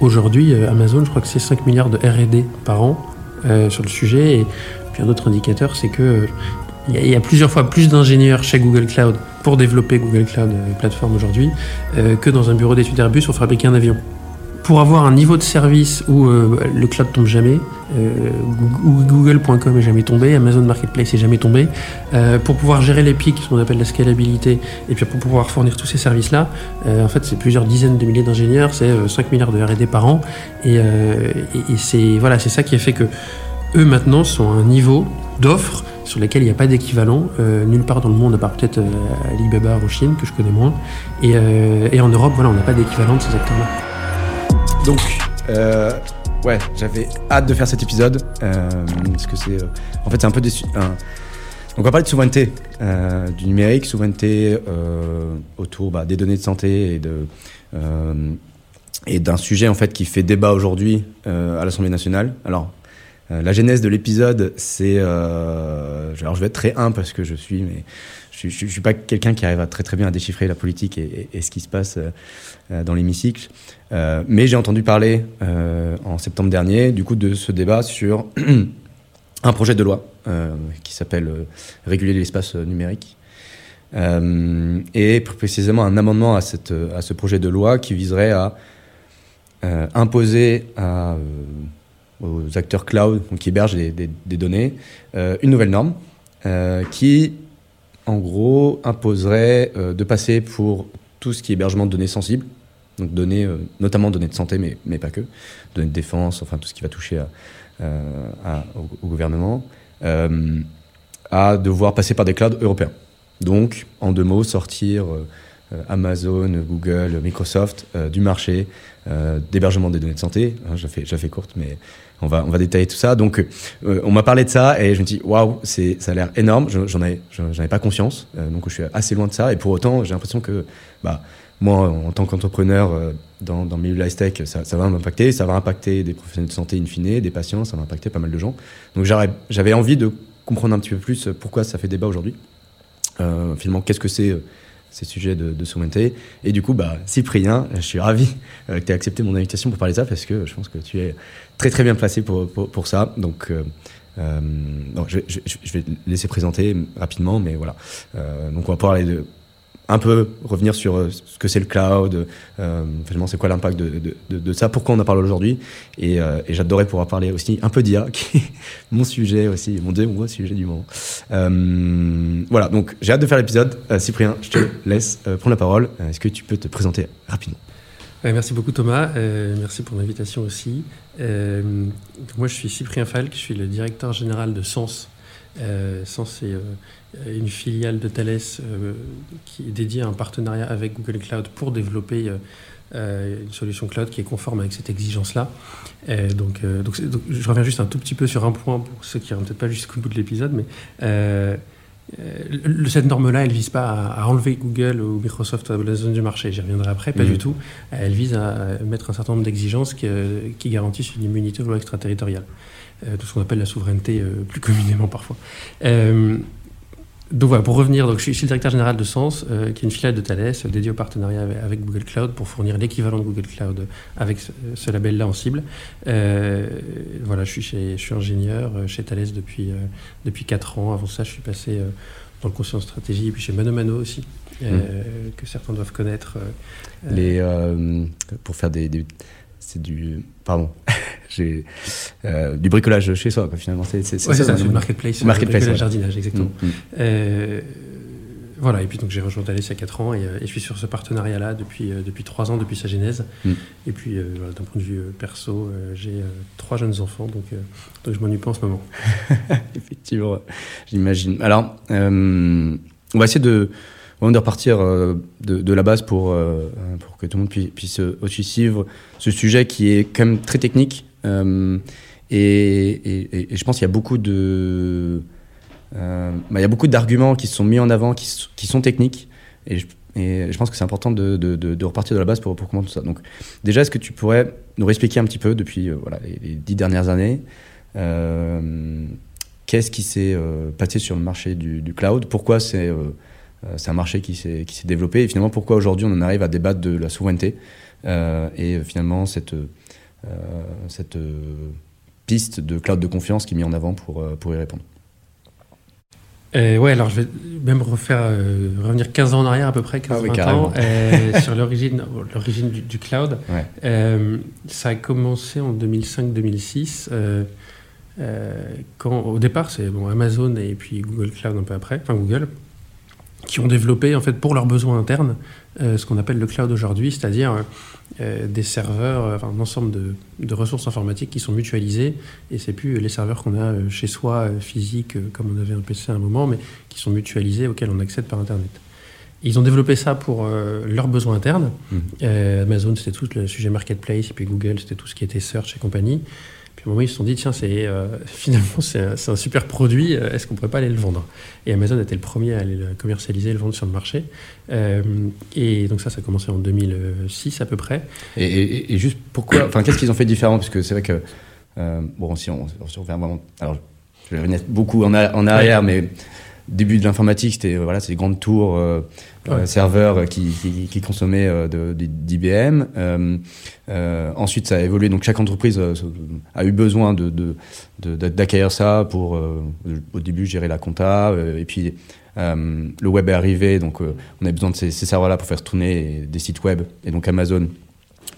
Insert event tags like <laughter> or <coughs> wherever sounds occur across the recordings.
aujourd'hui, Amazon, je crois que c'est 5 milliards de RD par an sur le sujet. Et puis un autre indicateur, c'est que il y, a plusieurs fois plus d'ingénieurs chez Google Cloud pour développer Google Cloud Platform aujourd'hui que dans un bureau d'études Airbus pour fabriquer un avion pour avoir un niveau de service où euh, le cloud tombe jamais, euh, Google.com est jamais tombé, Amazon Marketplace est jamais tombé, euh, pour pouvoir gérer les pics, ce qu'on appelle la scalabilité, et puis pour pouvoir fournir tous ces services-là, en fait c'est plusieurs dizaines de milliers d'ingénieurs, c'est 5 milliards de R&D par an, et, c'est voilà, ça qui a fait que eux maintenant sont à un niveau d'offres sur lesquels il n'y a pas d'équivalent nulle part dans le monde, à part peut-être Alibaba en Chine, que je connais moins. Et, et en Europe, voilà, on n'a pas d'équivalent de ces acteurs-là. Donc, euh, ouais, j'avais hâte de faire cet épisode euh, parce que c'est, euh, en fait, c'est un peu donc, on va parler de souveraineté du numérique, souveraineté autour bah, des données de santé et de et d'un sujet en fait qui fait débat aujourd'hui à l'Assemblée nationale. Alors, la genèse de l'épisode, c'est, alors je vais être très humble parce que je suis, mais je ne suis pas quelqu'un qui arrive à très très bien à déchiffrer la politique et, ce qui se passe euh, euh, dans l'hémicycle. Euh, mais j'ai entendu parler en septembre dernier du coup de ce débat sur <clears throat> un projet de loi qui s'appelle Réguler l'espace numérique. et plus précisément un amendement à, ce projet de loi qui viserait à imposer aux acteurs cloud qui hébergent des, des données une nouvelle norme qui en gros, imposerait euh, de passer pour tout ce qui est hébergement de données sensibles, donc données, euh, notamment données de santé, mais, pas que, données de défense, enfin tout ce qui va toucher euh, au, gouvernement, à devoir passer par des clouds européens. Donc, en deux mots, sortir Amazon, Google, Microsoft du marché d'hébergement des données de santé. Hein, je, fais, je courte, mais on va, détailler tout ça. Donc, euh, on m'a parlé de ça et je me dis, waouh, ça a l'air énorme. J'en avais, j'en avais pas conscience. Euh, donc, je suis assez loin de ça. Et pour autant, j'ai l'impression que, bah, moi, en tant qu'entrepreneur euh, dans, le milieu de la tech, ça, ça va m'impacter. Ça va impacter des professionnels de santé in fine, des patients, ça va impacter pas mal de gens. Donc, j'avais envie de comprendre un petit peu plus pourquoi ça fait débat aujourd'hui. finalement, qu'est-ce que c'est ces sujets de, de. Et du coup, bah, Cyprien, je suis ravi que tu aies accepté mon invitation pour parler de ça parce que je pense que tu es très très bien placé pour, pour, ça. Donc, euh, euh, je, vais, je, vais laisser présenter rapidement, mais voilà. Euh, donc, on va aller de, un peu revenir sur ce que c'est le cloud, finalement c'est quoi l'impact de, ça, pourquoi on en parle aujourd'hui. Et, et j'adorais pouvoir parler aussi un peu d'IA, qui est mon sujet aussi, mon deuxième sujet du moment. voilà, donc j'ai hâte de faire l'épisode. Cyprien, je te laisse prendre la parole. Est-ce que tu peux te présenter rapidement? Merci beaucoup Thomas, euh, merci pour l'invitation aussi. Euh, moi je suis Cyprien Falk, je suis le directeur général de Sens. Euh, Sens est une filiale de Thales qui est dédiée à un partenariat avec Google Cloud pour développer une solution cloud qui est conforme avec cette exigence-là. donc, donc, je reviens juste un tout petit peu sur un point pour ceux qui n'iront peut-être pas jusqu'au bout de l'épisode, mais euh, cette norme-là, elle vise pas à, enlever Google ou Microsoft de la zone du marché. J'y reviendrai après, pas mm. du tout. Elle vise à mettre un certain nombre d'exigences qui, euh, garantissent une immunité aux lois extraterritoriales. Euh, tout ce qu'on appelle la souveraineté plus communément parfois. Donc voilà, pour revenir, donc, je, suis, le directeur général de Sens, euh, qui est une filiale de Thales euh, dédiée au partenariat avec, Google Cloud pour fournir l'équivalent de Google Cloud avec ce, label-là en cible. Euh, voilà, je suis, chez, je suis ingénieur chez Thales depuis, depuis 4 ans. Avant ça, je suis passé dans le conseil en stratégie et puis chez Mano Mano aussi, mmh. que certains doivent connaître. Les, pour faire des c'est du pardon j'ai euh, du bricolage chez soi quoi, finalement c'est c'est ça, du marketplace marketplace ouais. jardinage exactement mm, mm. Euh, voilà et puis donc j'ai rejoint Thales il y a 4 ans et, euh, et, je suis sur ce partenariat là depuis depuis 3 ans depuis sa genèse mm. et puis voilà, d'un point de vue perso j'ai trois jeunes enfants donc donc je m'ennuie pas en ce moment <laughs> effectivement j'imagine alors on va essayer de de repartir euh, de, la base pour, euh, pour que tout le monde puisse, aussi suivre ce sujet qui est quand même très technique. Euh, et, je pense qu'il y a beaucoup de. Bah, il y a beaucoup d'arguments qui sont mis en avant, qui, sont techniques. Et je, pense que c'est important de, repartir de la base pour, comprendre tout ça. Donc, déjà, est-ce que tu pourrais nous expliquer un petit peu depuis voilà, les, dix dernières années Qu'est-ce qui s'est passé sur le marché du, cloud? Pourquoi c'est euh, un marché qui s'est développé? Et finalement, pourquoi aujourd'hui on en arrive à débattre de la souveraineté euh, et finalement cette, cette piste de cloud de confiance qui est mis en avant pour, pour y répondre. ouais, alors je vais même refaire, revenir 15 ans en arrière à peu près, 15 ah ans, <laughs> sur l'origine, l'origine du, cloud. ça a commencé en 2005-2006. quand au départ, c'est bon, Amazon et puis Google Cloud un peu après, enfin Google, qui ont développé en fait pour leurs besoins internes euh, ce qu'on appelle le cloud aujourd'hui, c'est-à-dire euh, des serveurs, euh, enfin, un ensemble de, de, ressources informatiques qui sont mutualisées et c'est plus les serveurs qu'on a chez soi physiques comme on avait un PC à un moment, mais qui sont mutualisés auxquels on accède par internet. Ils ont développé ça pour leurs besoins internes. Mmh. Amazon, c'était tout le sujet marketplace, et puis Google, c'était tout ce qui était search et compagnie. Puis à un moment, ils se sont dit, tiens, c'est, euh, <laughs> finalement, c'est un, super produit, euh, est-ce qu'on ne pourrait pas aller le vendre? Et Amazon était le premier à aller le commercialiser, le vendre sur le marché. Euh, et donc ça, ça a commencé en 2006 à peu près. Et, juste pourquoi, enfin, qu'est-ce qu'ils ont fait de différent? Parce que c'est vrai que, bon, si on, si on vraiment, alors, je vais revenir beaucoup en, en arrière, mais début de l'informatique, c'était voilà, ces grandes tours euh, euh, serveurs qui, qui, consommaient euh, d'IBM. Euh, ensuite, ça a évolué. Donc, chaque entreprise a eu besoin de, d'acquérir ça pour, au début, gérer la compta. et puis, le web est arrivé. Donc, on avait besoin de ces, serveurs-là pour faire tourner des sites web. Et donc, Amazon,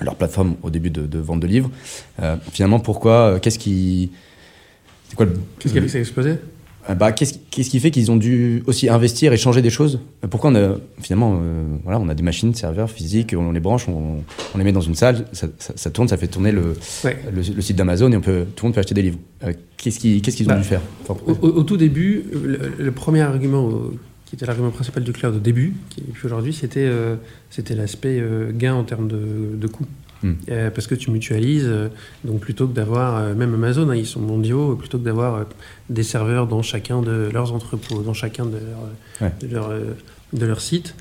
leur plateforme au début de, vente de livres. finalement, pourquoi Qu'est-ce qui. C'est quoi Qu'est-ce qui a fait que ça a explosé? euh, bah, qu'est-ce, qui fait qu'ils ont dû aussi investir et changer des choses? Pourquoi on a, finalement, euh, voilà, on a des machines, serveurs physiques, on les branche, on, les met dans une salle, ça, tourne, ça fait tourner le, le, site d'Amazon et on peut, tout le monde peut acheter des livres. Euh, qu'est-ce, qu'ils ont bah, dû faire? Au, tout début, le, premier argument qui était l'argument principal du cloud au début, qui puis aujourd'hui, c'était, c'était l'aspect gain en termes de, de coût. Hmm. Euh, parce que tu mutualises, euh, donc plutôt que d'avoir, euh, même Amazon, hein, ils sont mondiaux, plutôt que d'avoir des serveurs dans chacun de leurs entrepôts, dans chacun de, leurs de, leur, sites,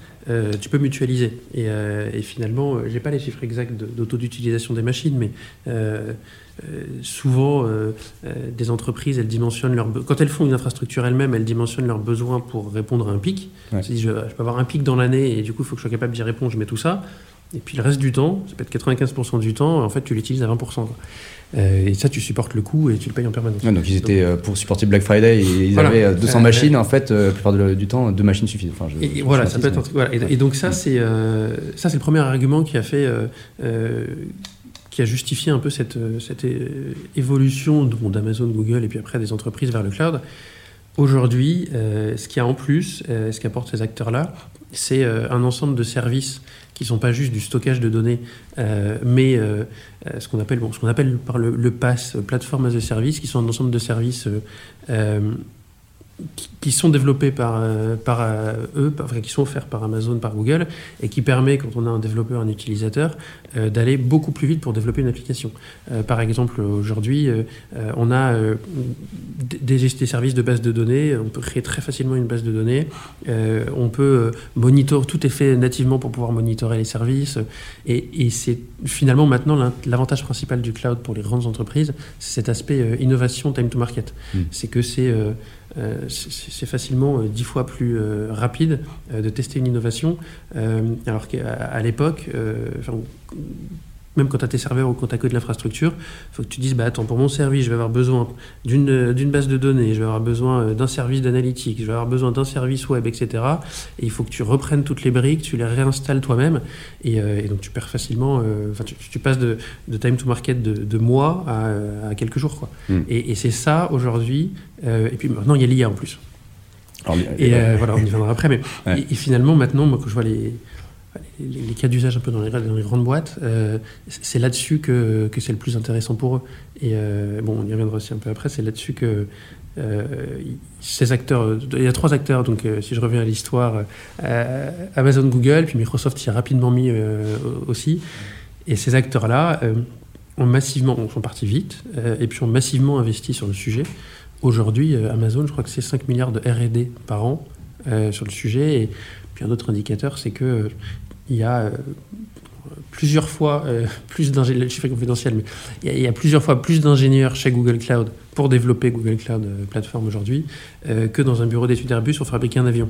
tu peux mutualiser. Et, et finalement, j'ai pas les chiffres exacts d'auto d'utilisation des machines, mais souvent, des entreprises, elles dimensionnent leur quand elles font une infrastructure elles-mêmes, elles dimensionnent leurs besoins pour répondre à un pic. Ouais. je, je, peux avoir un pic dans l'année et du coup, il faut que je sois capable d'y répondre, je mets tout ça. Et puis le reste du temps, ça peut être 95% du temps, en fait, tu l'utilises à 20%. Euh, et ça, tu supportes le coût et tu le payes en permanence. donc ils étaient euh, pour supporter Black Friday, et ils avaient 200 euh, machines. En fait, la plupart du temps, deux machines suffisent. Enfin, et, voilà, ça peut être. Voilà. Et, donc ça, c'est ça, c'est le premier argument qui a fait, qui a justifié un peu cette, cette évolution d'Amazon, Google et puis après des entreprises vers le cloud. Aujourd'hui, ce qu'il y a en plus, ce qu'apportent ces acteurs-là, c'est un ensemble de services qui sont pas juste du stockage de données, euh, mais euh, euh, ce qu'on appelle, bon, appelle par le, le PaaS, Platform as a Service, qui sont un ensemble de services qui sont développés par, euh, par euh, eux, enfin, qui sont offerts par Amazon, par Google, et qui permet, quand on a un développeur, un utilisateur, euh, d'aller beaucoup plus vite pour développer une application. par exemple, aujourd'hui, on a des, des, services de base de données, on peut créer très facilement une base de données, on peut monitorer, tout est fait nativement pour pouvoir monitorer les services, et, et c'est finalement maintenant l'avantage principal du cloud pour les grandes entreprises, c'est cet aspect innovation, time to market. Hmm. C'est que c'est c'est facilement euh, dix fois plus euh, rapide de tester une innovation, alors qu'à l'époque, même quand tu as tes serveurs ou quand tu as que de l'infrastructure, il faut que tu dises bah, attends, pour mon service, je vais avoir besoin d'une base de données, je vais avoir besoin d'un service d'analytique, je vais avoir besoin d'un service web, etc. Et il faut que tu reprennes toutes les briques, tu les réinstalles toi-même. Et, donc tu perds facilement, enfin, tu, passes de, time to market de, mois à, quelques jours. Quoi. Hmm. Et, et c'est ça aujourd'hui euh, et puis maintenant, il y a l'IA en plus. et euh, voilà, on y viendra après. Mais et, finalement, maintenant, moi, quand je vois les, les, cas d'usage un peu dans les, grandes boîtes, euh, c'est là-dessus que, que c'est le plus intéressant pour eux. Et bon, on y reviendra aussi un peu après, c'est là-dessus que ces acteurs, il y a trois acteurs, donc si je reviens à l'histoire, Amazon, Google, puis Microsoft y a rapidement mis aussi. Et ces acteurs-là ont massivement, sont partis vite, et puis ont massivement investi sur le sujet. Aujourd'hui, euh, Amazon, je crois que c'est 5 milliards de RD par an euh, sur le sujet. Et puis un autre indicateur, c'est qu'il euh, y a plusieurs fois plus d'ingénieurs, le chiffre est confidentiel, mais il y, a, plusieurs fois plus d'ingénieurs chez Google Cloud pour développer Google Cloud Platform aujourd'hui que dans un bureau d'études Airbus pour fabriquer un avion.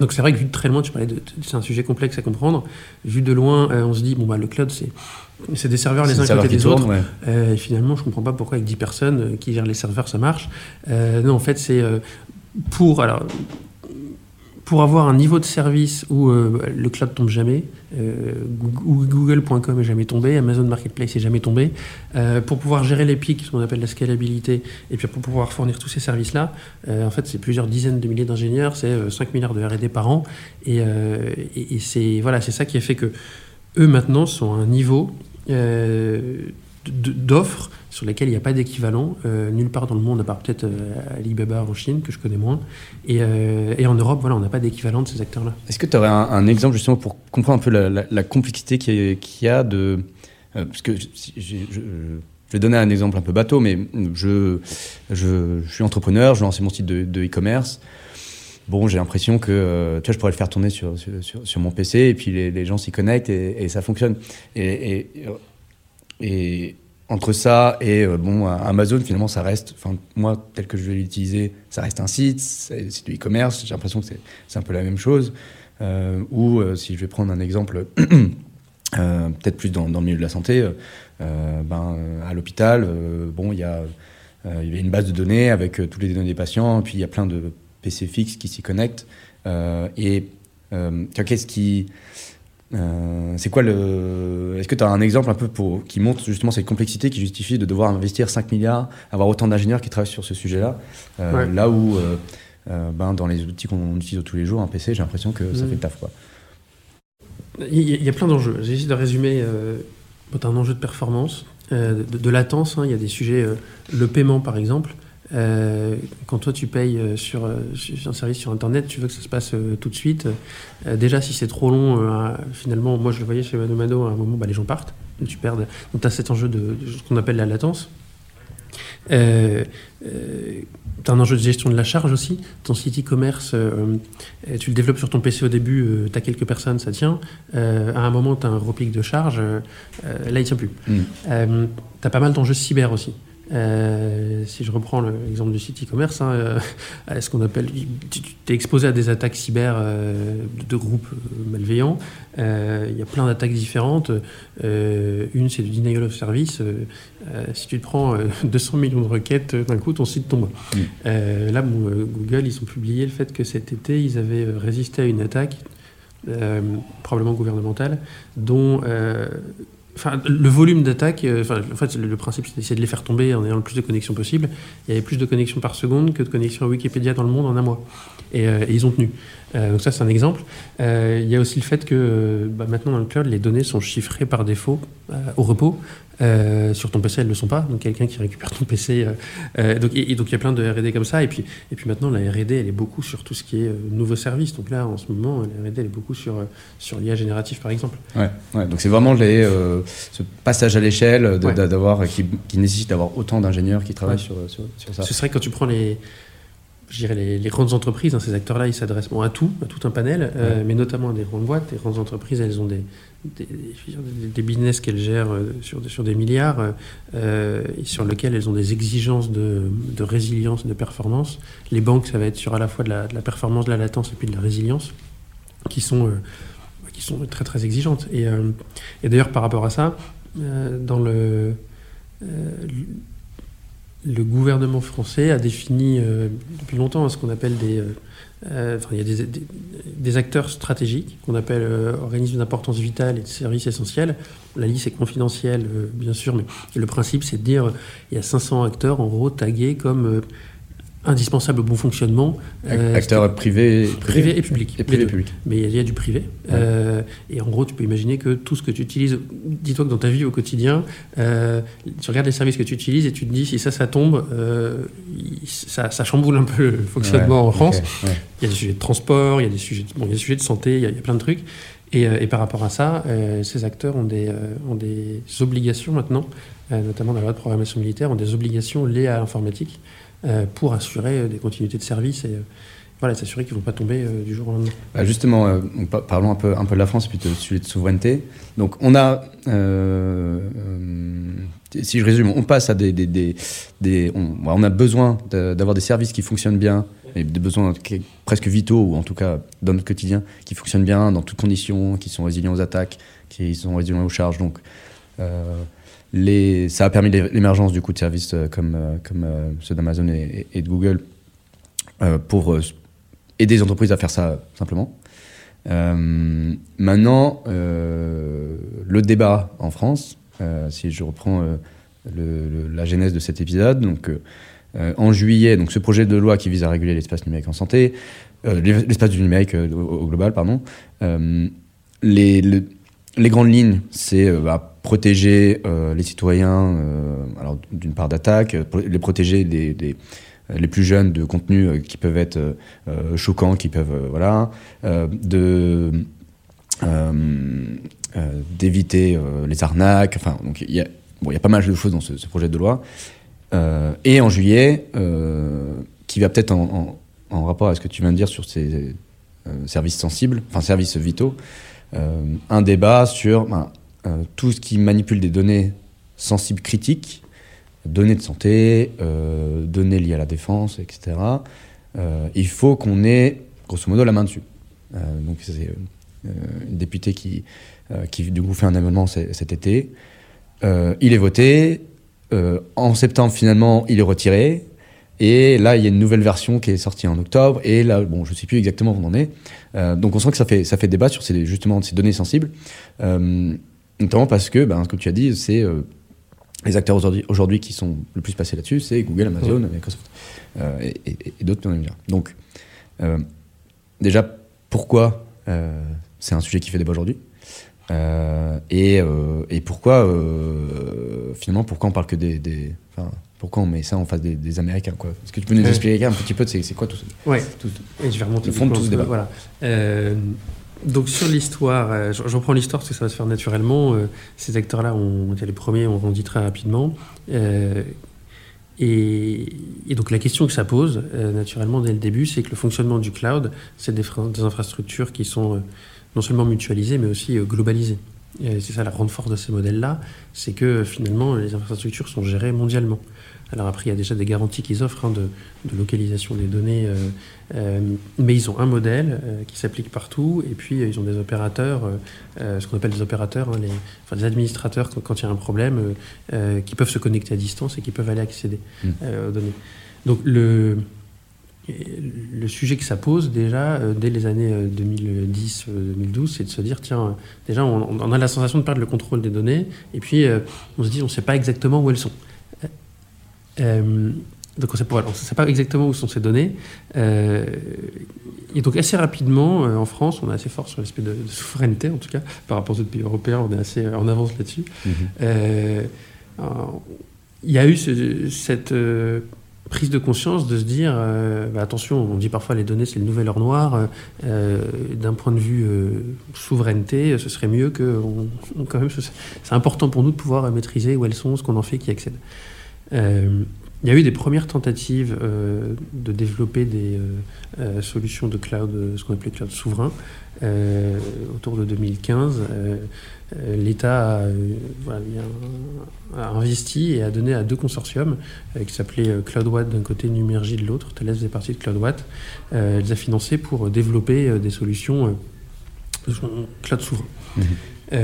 Donc c'est vrai que vu de très loin, tu parlais de, c'est un sujet complexe à comprendre. Vu de loin, on se dit bon bah le cloud c'est c'est des serveurs les uns côté des autres. et finalement, je comprends pas pourquoi avec 10 personnes qui gèrent les serveurs, ça marche. non, en fait, c'est pour. Alors, pour avoir un niveau de service où euh, le cloud tombe jamais, euh, Google.com est jamais tombé, Amazon Marketplace est jamais tombé, euh, pour pouvoir gérer les pics, ce qu'on appelle la scalabilité, et puis pour pouvoir fournir tous ces services-là, en fait, c'est plusieurs dizaines de milliers d'ingénieurs, c'est 5 milliards de R&D par an, et, et c'est voilà, c'est ça qui a fait que eux maintenant sont à un niveau d'offres sur lesquelles il n'y a pas d'équivalent euh, nulle part dans le monde, à part peut-être euh, Alibaba en Chine, que je connais moins. Et, euh, et en Europe, voilà, on n'a pas d'équivalent de ces acteurs-là. Est-ce que tu aurais un, exemple justement pour comprendre un peu la, complexité qu'il y, a de... parce que je, vais donner un exemple un peu bateau, mais je, je, suis entrepreneur, je lance mon site de e-commerce. bon, j'ai l'impression que tu vois, je pourrais le faire tourner sur, sur, sur mon PC et puis les, gens s'y connectent et, ça fonctionne. Et entre ça et euh, bon, Amazon, finalement, ça reste, enfin, moi, tel que je vais l'utiliser, ça reste un site, c'est du e-commerce, j'ai l'impression que c'est un peu la même chose. Euh, ou euh, si je vais prendre un exemple, <clears throat> peut-être plus dans, dans, le milieu de la santé, ben, à l'hôpital, bon, il y a, y a une base de données avec toutes les données des patients, puis il y a plein de PC fixes qui s'y connectent. et qu'est-ce qui euh, c'est quoi le. Est-ce que tu as un exemple un peu pour... qui montre justement cette complexité qui justifie de devoir investir 5 milliards, avoir autant d'ingénieurs qui travaillent sur ce sujet-là? Euh, Là où, euh, ben, dans les outils qu'on utilise tous les jours, un PC, j'ai l'impression que ça mm. fait le taf. Quoi. Il y a plein d'enjeux. J'ai essayé de résumer. tu un enjeu de performance, de, latence. Hein. Il y a des sujets. le paiement, par exemple. Euh, quand toi tu payes euh, sur, euh, sur, un service sur Internet, tu veux que ça se passe tout de suite. déjà, si c'est trop long, finalement, moi je le voyais chez Mano à un moment, bah, les gens partent. Tu perds. Donc tu as cet enjeu de, ce qu'on appelle la latence. Tu as un enjeu de gestion de la charge aussi. Ton site e-commerce, tu le développes sur ton PC au début, tu as quelques personnes, ça tient. à un moment, tu as un repic de charge, là, il tient plus. Mm. tu as pas mal d'enjeux cyber aussi. Euh, si je reprends l'exemple du site e-commerce, hein, euh, ce qu'on appelle, tu es exposé à des attaques cyber euh, de groupes malveillants. Il y a plein d'attaques différentes. une, c'est du denial of service. si tu te prends <laughs> 200 millions de requêtes, d'un coup, ton site tombe. Mm. là, Google, ils ont publié le fait que cet été, ils avaient résisté à une attaque, probablement gouvernementale, dont Enfin, le volume d'attaque, euh, en fait, le, principe, c'est de les faire tomber en ayant le plus de connexions possible. Il y avait plus de connexions par seconde que de connexions à Wikipédia dans le monde en un mois. Et, euh, ils ont tenu. Euh, donc ça, c'est un exemple. il y a aussi le fait que bah, maintenant, dans le cloud, les données sont chiffrées par défaut au repos. Euh, sur ton PC, elles ne le sont pas. Donc, quelqu'un qui récupère ton PC. Euh, euh, donc, et, donc, il y a plein de RD comme ça. Et puis, et puis maintenant, la RD, elle est beaucoup sur tout ce qui est nouveau service. Donc, là, en ce moment, la RD, elle est beaucoup sur, sur l'IA génératif, par exemple. Ouais, ouais donc, c'est vraiment les, ce passage à l'échelle d'avoir qui, qui, nécessite d'avoir autant d'ingénieurs qui travaillent sur, sur, ça. Ce serait quand tu prends les je dirais les, les, grandes entreprises, hein, ces acteurs-là, ils s'adressent bon, à tout, à tout un panel, mais notamment à des grandes boîtes. Les grandes entreprises, elles ont des, des, business qu'elles gèrent euh, sur, sur des milliards euh, euh, et sur lesquels elles ont des exigences de, de, résilience, de performance. Les banques, ça va être sur à la fois de la, de la performance, de la latence et puis de la résilience, qui sont, qui sont très très exigeantes. Et, et d'ailleurs, par rapport à ça, dans le, le gouvernement français a défini depuis longtemps ce qu'on appelle des euh, il y a des, acteurs stratégiques qu'on appelle euh, organismes d'importance vitale et de services essentiels. La liste est confidentielle, euh, bien sûr, mais le principe, c'est de dire il y a 500 acteurs, en gros, tagués comme indispensable au bon fonctionnement. Euh, Acteurs privés, privé, et public. Et privé public. Mais il y a du privé. Euh, et en gros, tu peux imaginer que tout ce que tu utilises, dis-toi que dans ta vie au quotidien, euh, tu regardes les services que tu utilises et tu te dis si ça, ça tombe, ça, ça, chamboule un peu le fonctionnement en France. Il y a des sujets de transport, il y a des sujets de, bon, il y a des sujets de santé, il y a, il y a plein de trucs. Et, et, par rapport à ça, ces acteurs ont des, ont des obligations maintenant, notamment dans la loi de programmation militaire, ont des obligations liées à l'informatique. Euh, pour assurer euh, des continuités de service et euh, voilà, s'assurer qu'ils ne vont pas tomber du jour au lendemain. Bah, justement, parlons un peu, un peu de la France puis de sujet de souveraineté. Donc, on a, si je résume, on passe à des, des, des, on, a besoin d'avoir des services qui fonctionnent bien et des besoins presque vitaux ou en tout cas dans notre quotidien qui fonctionnent bien dans toutes conditions, qui sont résilients aux attaques, qui sont résilients aux charges. Donc, ça a permis l'émergence du coup de services comme, comme ceux d'Amazon et, de Google pour aider les entreprises à faire ça simplement. maintenant, le débat en France, si je reprends la genèse de cet épisode, donc en juillet, donc ce projet de loi qui vise à réguler l'espace numérique en santé, euh, l'espace du numérique euh, au, global, pardon. Euh, les, les, grandes lignes, c'est bah, protéger les citoyens, alors d'une part d'attaque, les protéger des, les plus jeunes de contenus qui peuvent être choquants, qui peuvent voilà, d'éviter les arnaques. Enfin, donc il y a bon, y a pas mal de choses dans ce, projet de loi. et en juillet, qui va peut-être en, en rapport à ce que tu viens de dire sur ces euh, services sensibles, enfin services vitaux, euh, un débat sur ben, euh, tout ce qui manipule des données sensibles critiques, données de santé, données liées à la défense, etc. il faut qu'on ait, grosso modo, la main dessus. donc c'est une députée qui, qui, du coup, fait un amendement cet été. il est voté. en septembre, finalement, il est retiré. Et là, il y a une nouvelle version qui est sortie en octobre. Et là, bon, je ne sais plus exactement où on en est. Euh, donc on sent que ça fait, ça fait débat sur ces, justement ces données sensibles. Euh, notamment parce que, ben, que tu as dit, c'est euh, les acteurs aujourd'hui, aujourd'hui qui sont le plus passés là-dessus, c'est Google, Amazon, Microsoft et, et, d'autres, bien Donc, déjà, pourquoi c'est un sujet qui fait débat aujourd'hui? Et, et, pourquoi, finalement, pourquoi on parle que des, des pourquoi on met ça en face des, Américains quoi? Est-ce que tu peux nous expliquer un petit peu c'est, c'est quoi tout ça? Ouais. Et je vais remonter le fond de tout ce débat. Voilà. Euh, donc sur l'histoire, euh, je reprends l'histoire parce que ça va se faire naturellement. Euh, ces acteurs-là ont été les premiers, ont grandi très rapidement. Et, donc la question que ça pose, naturellement, dès le début, c'est que le fonctionnement du cloud, c'est des, des infrastructures qui sont non seulement mutualisées, mais aussi globalisées. Et c'est ça la grande force de ces modèles-là, c'est que finalement, les infrastructures sont gérées mondialement. Alors après, il y a déjà des garanties qu'ils offrent hein, de, localisation des données, euh, euh, mais ils ont un modèle euh, qui s'applique partout, et puis ils ont des opérateurs, ce qu'on appelle des opérateurs, hein, les, enfin, des administrateurs quand, il y a un problème, qui peuvent se connecter à distance et qui peuvent aller accéder mmh. aux données. Donc le, le sujet que ça pose déjà dès les années 2010-2012, c'est de se dire tiens, déjà on, on, a la sensation de perdre le contrôle des données, et puis on se dit on ne sait pas exactement où elles sont. Euh, donc on ne sait pas exactement où sont ces données. Euh, et donc assez rapidement, euh, en France, on est assez fort sur l'aspect de, souveraineté, en tout cas, par rapport aux autres pays européens, on est assez en avance là-dessus. Mhm. Il y a eu cette prise de conscience de se dire, bah, attention, on dit parfois les données c'est le nouvel or noir, d'un point de vue souveraineté, ce serait mieux que, quand même, c'est important pour nous de pouvoir maîtriser où elles sont, ce qu'on en fait, qui accède. Euh, il y a eu des premières tentatives euh, de développer des euh, solutions de cloud, ce qu'on appelait cloud souverain, autour de 2015. L'État a, investi et a donné à deux consortiums qui s'appelaient CloudWatt d'un côté, Numergy de l'autre. Thales faisait partie de CloudWatt. elle les a financés pour développer des solutions cloud souverain. Mmh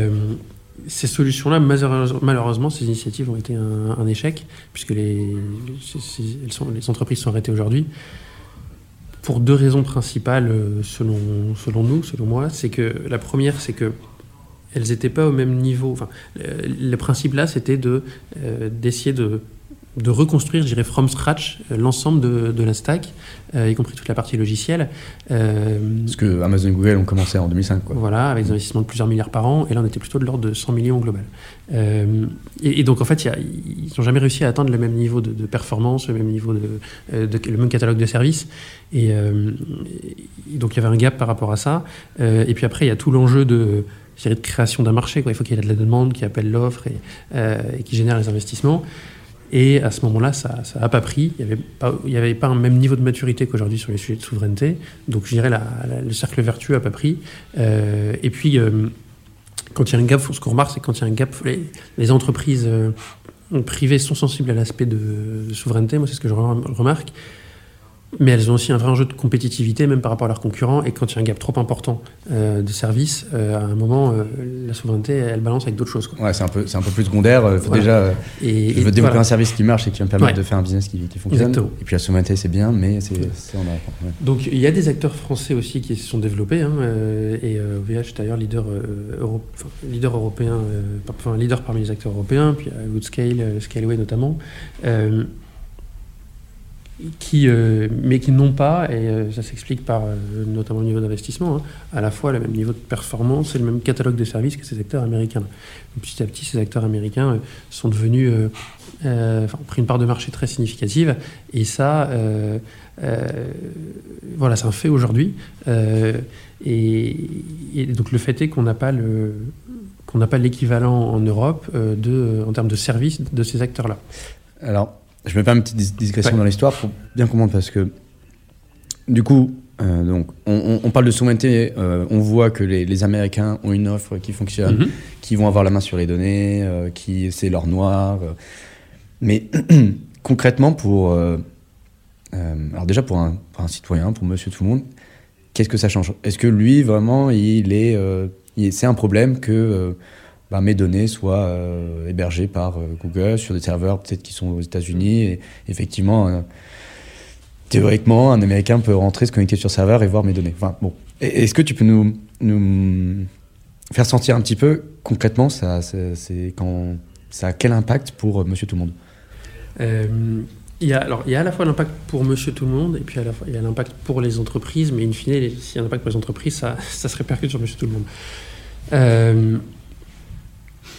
ces solutions-là, malheureusement, ces initiatives ont été un, échec, puisque les, les entreprises sont arrêtées aujourd'hui. Pour deux raisons principales, euh, selon, selon nous, selon moi, c'est que la première, c'est que elles n'étaient pas au même niveau. Enfin, le, principe là, c'était de euh, d'essayer de de reconstruire, je dirais, from scratch euh, l'ensemble de, de, la stack, euh, y compris toute la partie logicielle. Euh, Parce que Amazon et Google ont commencé en 2005. Quoi. Voilà, avec des investissements de plusieurs milliards par an, et là on était plutôt de l'ordre de 100 millions global. Et, donc en fait, ils n'ont jamais réussi à atteindre le même niveau de, performance, le même niveau de, le même catalogue de services. Et, donc il y avait un gap par rapport à ça. et puis après, il y a tout l'enjeu de de création d'un marché. Quoi. Il faut qu'il y ait de la demande qui appelle l'offre et, et, qui génère les investissements. Et à ce moment-là, ça n'a pas pris. Il n'y avait, pas, un même niveau de maturité qu'aujourd'hui sur les sujets de souveraineté. Donc, je dirais, le cercle vertueux n'a pas pris. Euh, et puis, euh, quand il y a un gap, ce qu'on remarque, c'est quand il y a un gap, les, entreprises euh, privées sont sensibles à l'aspect de, souveraineté. Moi, c'est ce que je remarque. Mais elles ont aussi un vrai enjeu de compétitivité, même par rapport à leurs concurrents. Et quand il y a un gap trop important euh, de services, euh, à un moment, euh, la souveraineté, elle balance avec d'autres choses. Quoi. Ouais, c'est un, peu, c'est un peu plus secondaire. Faut voilà. Déjà, et, je veux développer voilà. un service qui marche et qui va me permettre ouais. de faire un business qui, qui fonctionne. Et puis la souveraineté, c'est bien, mais c'est, c'est en. Ouais. Donc il y a des acteurs français aussi qui se sont développés. Hein, et OVH est d'ailleurs leader, euro, enfin, leader européen, enfin leader parmi les acteurs européens, puis Woodscale, Scaleway notamment euh, mais qui n'ont pas, et euh, ça s'explique par euh, notamment le niveau d'investissement, hein, à la fois le même niveau de performance et le même catalogue de services que ces acteurs américains. Donc, petit à petit, ces acteurs américains sont devenus, ont pris une part de marché très significative, et ça, voilà, c'est un fait aujourd'hui. Et, et, donc le fait est qu'on n'a pas le qu'on n'a pas l'équivalent en Europe de, en termes de services de ces acteurs-là. Alors, je me permets une petite digression ouais. dans l'histoire pour bien comprendre parce que du coup, euh, donc, on, on, parle de souveraineté, euh, on voit que les, les, Américains ont une offre qui fonctionne, mm -hmm. qui vont avoir la main sur les données, euh, qui c'est leur noir. Mais <clears throat> concrètement, pour alors déjà pour un, pour un, citoyen, pour Monsieur tout le monde, qu'est-ce que ça change? Est-ce que lui vraiment, il est, c'est un problème que bah, mes données soient euh, hébergées par euh, Google sur des serveurs peut-être qui sont aux États-Unis. Et effectivement, euh, théoriquement, un Américain peut rentrer, se connecter sur serveur et voir mes données. Enfin, bon. Est-ce que tu peux nous, faire sentir un petit peu concrètement ça, c'est quand ça a quel impact pour Monsieur Tout le Monde il y, a, alors, il y a à la fois l'impact pour monsieur tout le monde et puis à la fois il y a l'impact pour les entreprises, mais in fine, s'il y a un impact pour les entreprises, ça, ça se répercute sur monsieur tout le monde.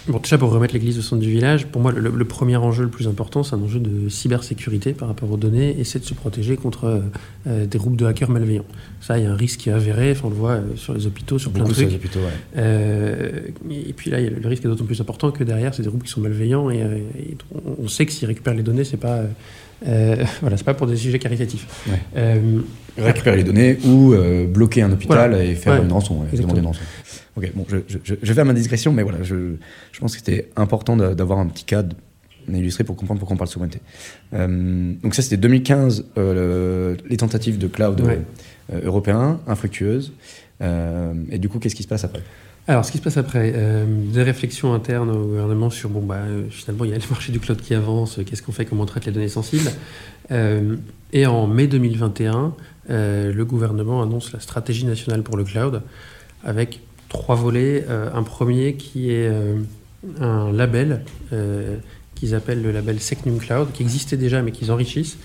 Bon, déjà pour remettre l'église au centre du village, pour moi le, le premier enjeu le plus important, c'est un enjeu de cybersécurité par rapport aux données, et c'est de se protéger contre euh, des groupes de hackers malveillants. Ça, il y a un risque qui est avéré, enfin, on le voit euh, sur les hôpitaux, sur Beaucoup plein de trucs. Sur les hôpitaux, ouais. euh, et puis là, le risque est d'autant plus important que derrière, c'est des groupes qui sont malveillants, et, euh, et on sait que s'ils récupèrent les données, c'est pas euh, <laughs> voilà, c'est pas pour des sujets caritatifs. Ouais. Euh, Récupérer les données ou euh, bloquer un hôpital voilà. et faire ouais. une rançon, ouais, demander une rançon. Ok, bon, je, je, je, vais faire ma discrétion, mais voilà, je, je pense que c'était important d'avoir un petit cadre illustré pour comprendre pourquoi on parle de souveraineté. Euh, donc ça, c'était 2015, euh, le, les tentatives de cloud européen, infructueuses. et du coup, qu'est-ce qui se passe après? Alors, ce qui se passe après, euh, des réflexions internes au gouvernement sur, bon, bah, euh, finalement, il y a le marché du cloud qui avance, qu'est-ce qu'on fait, comment on traite les données sensibles. Euh, et en mai 2021, euh, le gouvernement annonce la stratégie nationale pour le cloud, avec trois volets. Un premier qui est un label qu'ils appellent le label Secnum Cloud, qui existait déjà mais qu'ils enrichissent,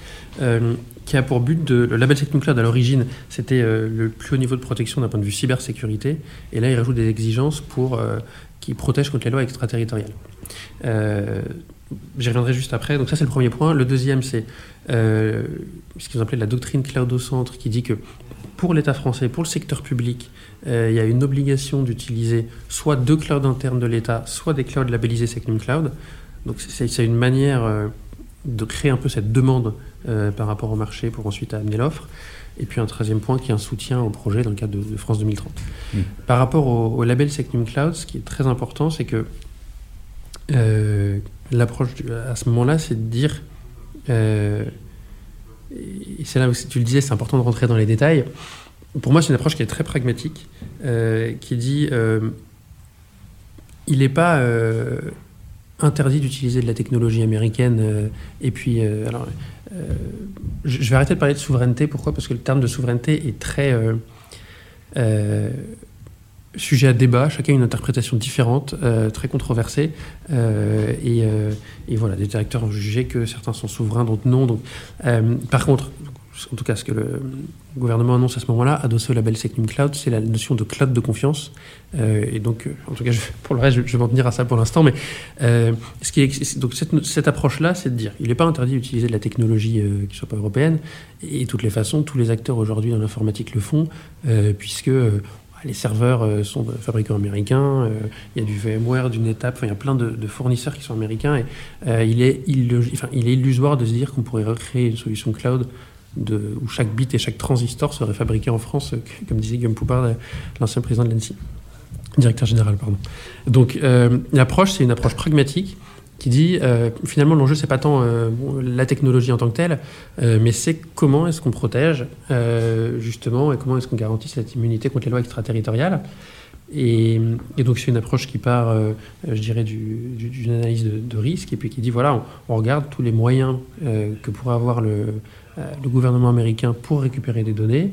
euh, qui a pour but de... Le label Secnum Cloud, à l'origine, c'était euh, le plus haut niveau de protection d'un point de vue cybersécurité, et là, il rajoute des exigences pour, euh, qui protègent contre les lois extraterritoriales. Euh, J'y reviendrai juste après. Donc ça, c'est le premier point. Le deuxième, c'est ce qu'ils appelé la doctrine cloud au centre, qui dit que pour l'État français, pour le secteur public, il y a une obligation d'utiliser soit deux clouds internes de l'État, soit des clouds labellisés Secnum Cloud. Donc c'est une manière euh, de créer un peu cette demande euh, par rapport au marché pour ensuite amener l'offre. Et puis un troisième point qui est un soutien au projet dans le cadre de, France 2030. Mmh. Par rapport au, au, label Secnum Cloud, ce qui est très important, c'est que euh, l'approche à ce moment-là, c'est de dire, euh, et c'est là où tu le disais, c'est important de rentrer dans les détails. Pour moi, c'est une approche qui est très pragmatique, euh, qui dit, il n'est pas interdit d'utiliser de la technologie américaine. Euh, et puis, euh, alors, euh, je, vais arrêter de parler de souveraineté. Pourquoi? Parce que le terme de souveraineté est très sujet à débat. Chacun a une interprétation différente, très controversée. Et, et, voilà, des directeurs ont jugé que certains sont souverains, d'autres non. Donc, par contre, en tout cas ce que le gouvernement annonce à ce moment-là, adossé au label Secnum Cloud, c'est la notion de cloud de confiance. Euh, et donc, euh, en tout cas, pour le reste, je, vais m'en tenir à ça pour l'instant. Mais euh, ce qui est, donc cette, cette approche-là, c'est de dire, il n'est pas interdit d'utiliser de la technologie qui ne soit pas européenne. Et, de toutes les façons, tous les acteurs aujourd'hui dans l'informatique le font, puisque euh, les serveurs sont de fabricants américains, il y a du VMware, du NetApp, il y a plein de, fournisseurs qui sont américains. Et il, est il est illusoire de se dire qu'on pourrait recréer une solution cloud où chaque bit et chaque transistor serait fabriqué en France, comme disait Guillaume Poupard, l'ancien président de l'ANSI, directeur général, pardon. Donc euh, l'approche, c'est une approche pragmatique qui dit finalement l'enjeu c'est pas tant la technologie en tant que telle, mais c'est comment est-ce qu'on protège justement et comment est-ce qu'on garantit cette immunité contre les lois extraterritoriales. Et, donc c'est une approche qui part, euh, je dirais, d'une analyse de, risque et puis qui dit voilà, on, regarde tous les moyens euh, que pourrait avoir le, euh, le, gouvernement américain pour récupérer des données.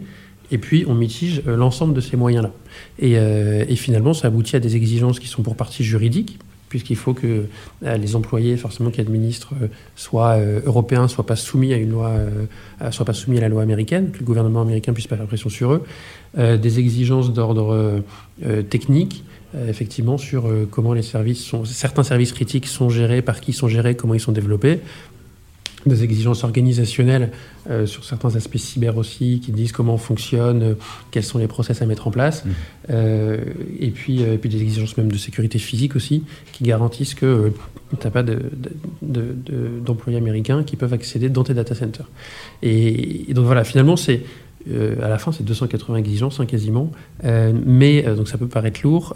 Et puis on mitige l'ensemble de ces moyens-là. Et, et, finalement, ça aboutit à des exigences qui sont pour partie juridiques, puisqu'il faut que les employés, forcément, qui administrent, soient européens, soient pas soumis à une loi, soient pas soumis à la loi américaine, que le gouvernement américain puisse pas faire pression sur eux. Euh, des exigences d'ordre euh, euh, technique, effectivement, sur comment les services sont, certains services critiques sont gérés, par qui sont gérés, comment ils sont développés des exigences organisationnelles sur certains aspects cyber aussi, qui disent comment on fonctionne, quels sont les process à mettre en place, mmh. et, puis, et puis des exigences même de sécurité physique aussi, qui garantissent que tu n'as pas d'employés américains qui peuvent accéder dans tes data centers. et donc voilà, finalement, c'est euh, à la fin, c'est 280 exigences, hein, quasiment. Euh, mais, euh, donc ça peut paraître lourd,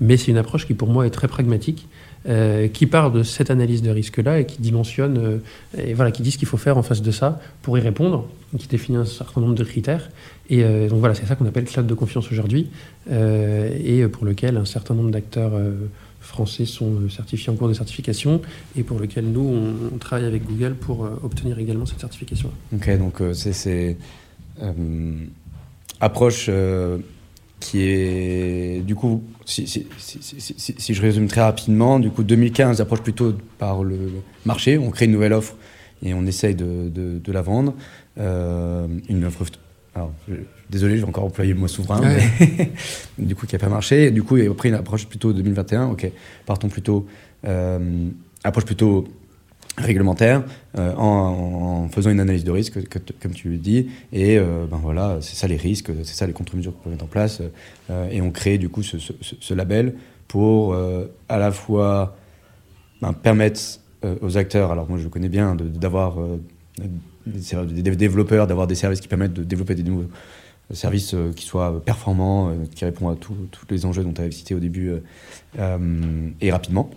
mais c'est une approche qui, pour moi, est très pragmatique. Qui part de cette analyse de risque-là et qui dimensionne, et voilà, qui dit ce qu'il faut faire en face de ça pour y répondre, qui définit un certain nombre de critères. Et donc voilà, c'est ça qu'on appelle cloud de confiance aujourd'hui, et pour lequel un certain nombre d'acteurs français sont certifiés en cours de certification, et pour lequel nous, on, on travaille avec Google pour obtenir également cette certification. Ok, donc c'est euh, approche euh, qui est du coup, si, si, je résume très rapidement, du coup 2015 approche plutôt par le marché, on crée une nouvelle offre et on essaye de, de, la vendre. Euh, une offre, alors, désolé, j'ai encore employé le mot souverain, mais <laughs> du coup qui n'a pas marché. du coup, il a pris une approche plutôt 2021, ok, partons plutôt, approche plutôt réglementaire euh, en, faisant une analyse de risque, comme tu le dis. Et euh, ben voilà, c'est ça les risques, c'est ça les contre-mesures qu'on peut mettre en place. Euh, et on crée du coup ce, label pour à la fois ben, permettre aux acteurs, alors moi je connais bien, d'avoir des, développeurs, d'avoir des services qui permettent de développer des nouveaux services qui soient performants, qui répondent à tous les enjeux dont tu avais cité au début, et rapidement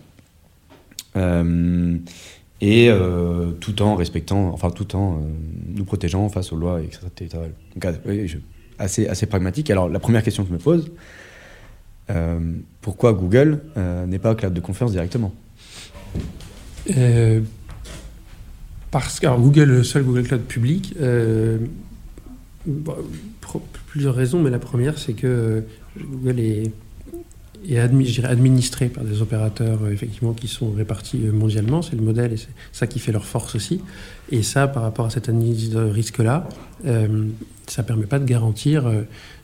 et euh, tout en respectant, enfin tout en euh, nous protégeant face aux lois extraterritoriales. Donc assez, assez pragmatique. Alors la première question que je me pose, euh, pourquoi Google n'est pas cloud de confiance directement? Parce que Google, le seul Google Cloud public, pour plusieurs raisons, mais la première c'est que Google est et administré par des opérateurs euh, effectivement qui sont répartis euh, mondialement. C'est le modèle et c'est ça qui fait leur force aussi. Et ça, par rapport à cette analyse de risque-là, euh, ça ne permet pas de garantir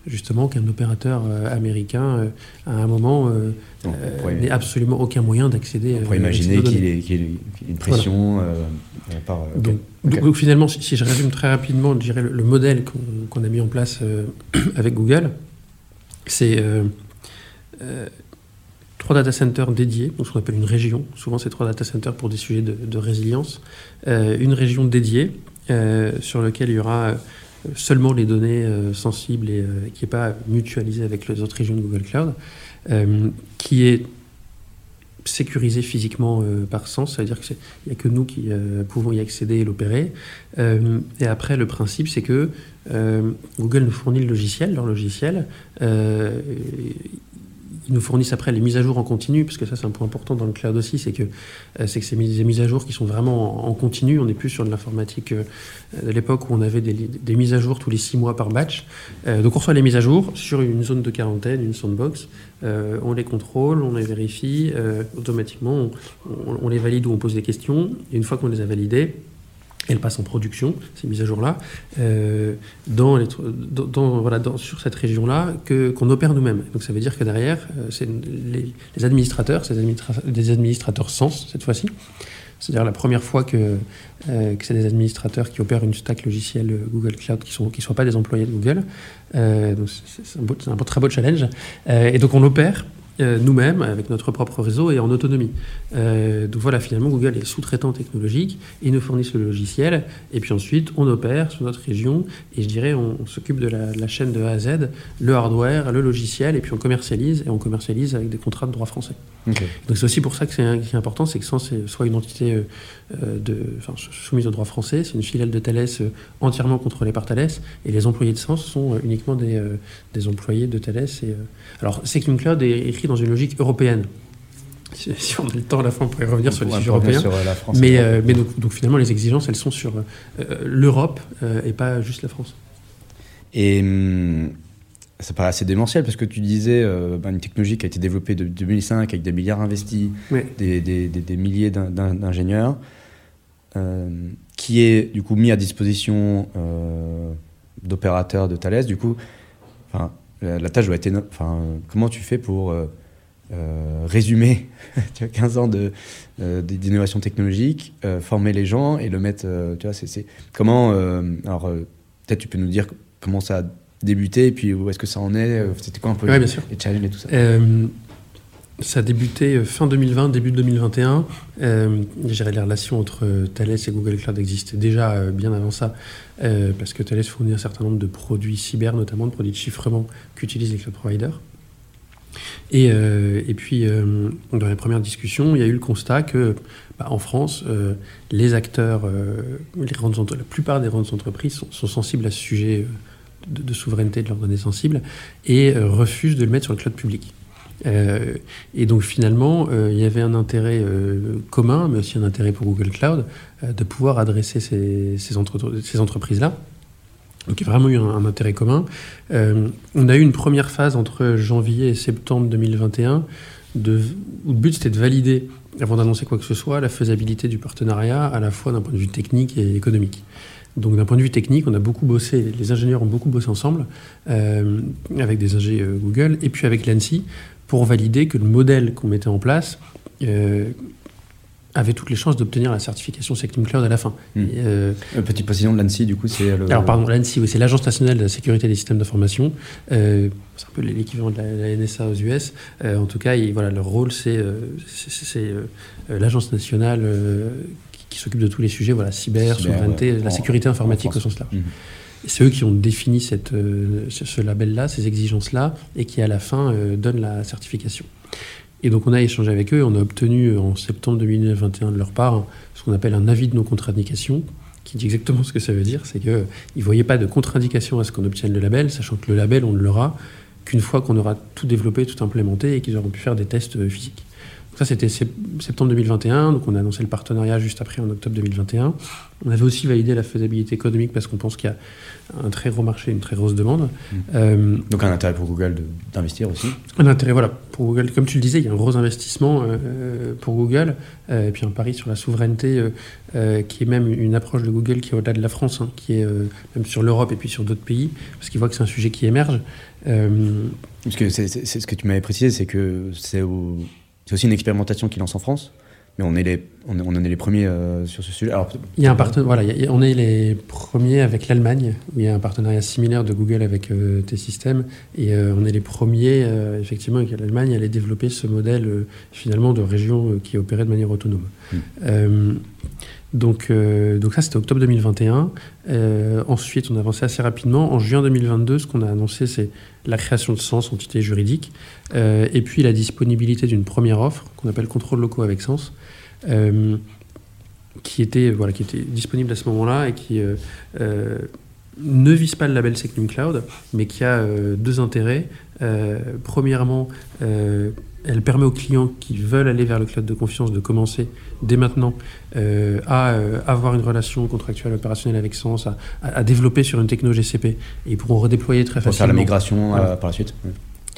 justement qu'un opérateur américain, à un moment, n'ait absolument aucun moyen d'accéder. On pourrait imaginer qu'il y, ait une pression par. Donc, finalement, si, je résume très rapidement, je dirais le, le modèle qu'on a mis en place <clears throat> avec Google, c'est trois data centers dédiés, donc ce qu'on appelle une région. Souvent, c'est trois data centers pour des sujets de, résilience. Euh, une région dédiée euh, sur laquelle il y aura seulement les données sensibles et qui n'est pas mutualisée avec les autres régions de Google Cloud, qui est sécurisée physiquement par sens, c'est-à-dire qu'il n'y a que nous qui pouvons y accéder et l'opérer. et après, le principe, c'est que Google nous fournit le logiciel, leur logiciel ils nous fournissent après les mises à jour en continu, parce que ça c'est un point important dans le cloud aussi, c'est que euh, c'est que mises, à jour qui sont vraiment en, continu, on n'est plus sur de l'informatique euh, de l'époque où on avait des, des, mises à jour tous les six mois par batch. Euh, donc on reçoit les mises à jour sur une zone de quarantaine, une sandbox, on les contrôle, on les vérifie, automatiquement on, on, les valide ou on pose des questions, et une fois qu'on les a validées, elles passent en production, ces mises à jour-là, euh, dans, sur cette région-là qu'on opère nous-mêmes. Donc ça veut dire que derrière, euh, c'est les, administrateurs, c'est des administrateurs sens cette fois-ci. C'est-à-dire la première fois que, euh, que c'est des administrateurs qui opèrent une stack logicielle Google Cloud qui ne qui soient pas des employés de Google. c'est un, un, très beau challenge. et donc on opère nous-mêmes, avec notre propre réseau et en autonomie. Euh, donc voilà, finalement, Google est sous-traitant technologique, ils nous fournissent le logiciel, et puis ensuite, on opère sur notre région, et je dirais, on, s'occupe de la, chaîne de A à Z, le hardware, le logiciel, et puis on commercialise, et on commercialise avec des contrats de droit français. Donc c'est aussi pour ça que c'est important, c'est que Sens soit une entité euh, de, soumise au droit français, c'est une filiale de Thales entièrement contrôlée par Thales, et les employés de Sens sont uniquement des, des employés de Thales. Et, alors, Second Cloud est écrit dans une logique européenne. Si, on a le temps à la fin, on pourrait revenir sur les sujets européens. Euh, mais, euh, mais donc, finalement, les exigences, elles sont sur euh, l'Europe et pas juste la France. Et hum, ça paraît assez démentiel parce que tu disais bah, une technologie qui a été développée depuis 2005 avec des milliards investis, des, des, des, milliers d'ingénieurs, qui est du coup mis à disposition d'opérateurs de Thales. Du coup, la, tâche doit être énorme. Comment tu fais pour euh, résumer <laughs> 15 ans de, euh, d'innovation technologique, euh, former les gens et le mettre. tu vois, c'est, comment. alors, peut-être tu peux nous dire comment ça a débuté et puis où est-ce que ça en est C'était quoi un peu les, challenges et tout ça? Ça a débuté fin 2020, début 2021. Euh, les relations entre Thales et Google Cloud existaient déjà bien avant ça, parce que Thales fournit un certain nombre de produits cyber, notamment de produits de chiffrement qu'utilisent les cloud providers. Et, euh, et puis, euh, dans les premières discussions, il y a eu le constat que, bah, en France, euh, les acteurs, les la plupart des grandes entreprises sont, sensibles à ce sujet de, souveraineté de leurs données sensibles et refusent de le mettre sur le cloud public. et donc finalement, il y avait un intérêt commun, mais aussi un intérêt pour Google Cloud, de pouvoir adresser ces, entreprises-là donc il y a vraiment eu un, intérêt commun. Euh, on a eu une première phase entre janvier et septembre 2021 de, où le but c'était de valider, avant d'annoncer quoi que ce soit, la faisabilité du partenariat à la fois d'un point de vue technique et économique. Donc d'un point de vue technique, on a beaucoup bossé, les ingénieurs ont beaucoup bossé ensemble, euh, avec des ingénieurs euh, Google, et puis avec l'ANSI, pour valider que le modèle qu'on mettait en place avait toutes les chances d'obtenir la certification Sectum Cloud à la fin. Hmm. Euh, Petite précision de l'ANSI, du coup, c'est le... Alors, pardon, l'ANSI, oui, c'est l'Agence nationale de la sécurité des systèmes d'information. Euh, c'est un peu l'équivalent de la, NSA aux US. Euh, en tout cas, voilà, leur rôle, c'est l'Agence nationale qui, s'occupe de tous les sujets, voilà, cyber, souveraineté, la sécurité informatique au sens large. Hmm. C'est eux qui ont défini cette, ce label-là, ces exigences-là, et qui, à la fin, donnent la certification. Et donc on a échangé avec eux, on a obtenu en septembre 2021 de leur part ce qu'on appelle un avis de non-contre-indication, qui dit exactement ce que ça veut dire, c'est qu'ils ne voyaient pas de contre-indication à ce qu'on obtienne le label, sachant que le label, on ne l'aura qu'une fois qu'on aura tout développé, tout implémenté et qu'ils auront pu faire des tests euh, physiques. Ça, c'était septembre 2021, donc on a annoncé le partenariat juste après en octobre 2021. On avait aussi validé la faisabilité économique parce qu'on pense qu'il y a un très gros marché, une très grosse demande. Mmh. Euh, donc un intérêt pour Google d'investir aussi Un intérêt, voilà, pour Google. Comme tu le disais, il y a un gros investissement euh, pour Google, euh, et puis un pari sur la souveraineté qui est même une approche de Google qui est au-delà de la France, hein, qui est même sur l'Europe et puis sur d'autres pays, parce qu'il voit que c'est un sujet qui émerge. parce que c'est ce que tu m'avais précisé, c'est que c'est au c'est aussi une expérimentation qui lance en France, mais on est les, on, en est les premiers euh, sur ce sujet. Alors, il y a un voilà, on est les premiers avec l'Allemagne, où il y a un partenariat similaire de Google avec euh, T-Systems, et euh, on est les premiers, effectivement, avec l'Allemagne, à aller développer ce modèle, finalement, de région qui opérait de manière autonome. Hmm. Donc, donc ça, c'était octobre 2021. ensuite, on a avancé assez rapidement. En juin 2022, ce qu'on a annoncé, c'est la création de Sens, entité juridique, euh, et puis la disponibilité d'une première offre qu'on appelle contrôle locaux avec Sens, euh, qui, était, voilà, qui était disponible à ce moment-là et qui euh, ne vise pas le label Secnum Cloud, mais qui a deux intérêts. premièrement, elle permet aux clients qui veulent aller vers le cloud de confiance de commencer dès maintenant à avoir une relation contractuelle opérationnelle avec Sens, à, développer sur une techno GCP. Et ils pourront redéployer très facilement. Pour faire la migration par la suite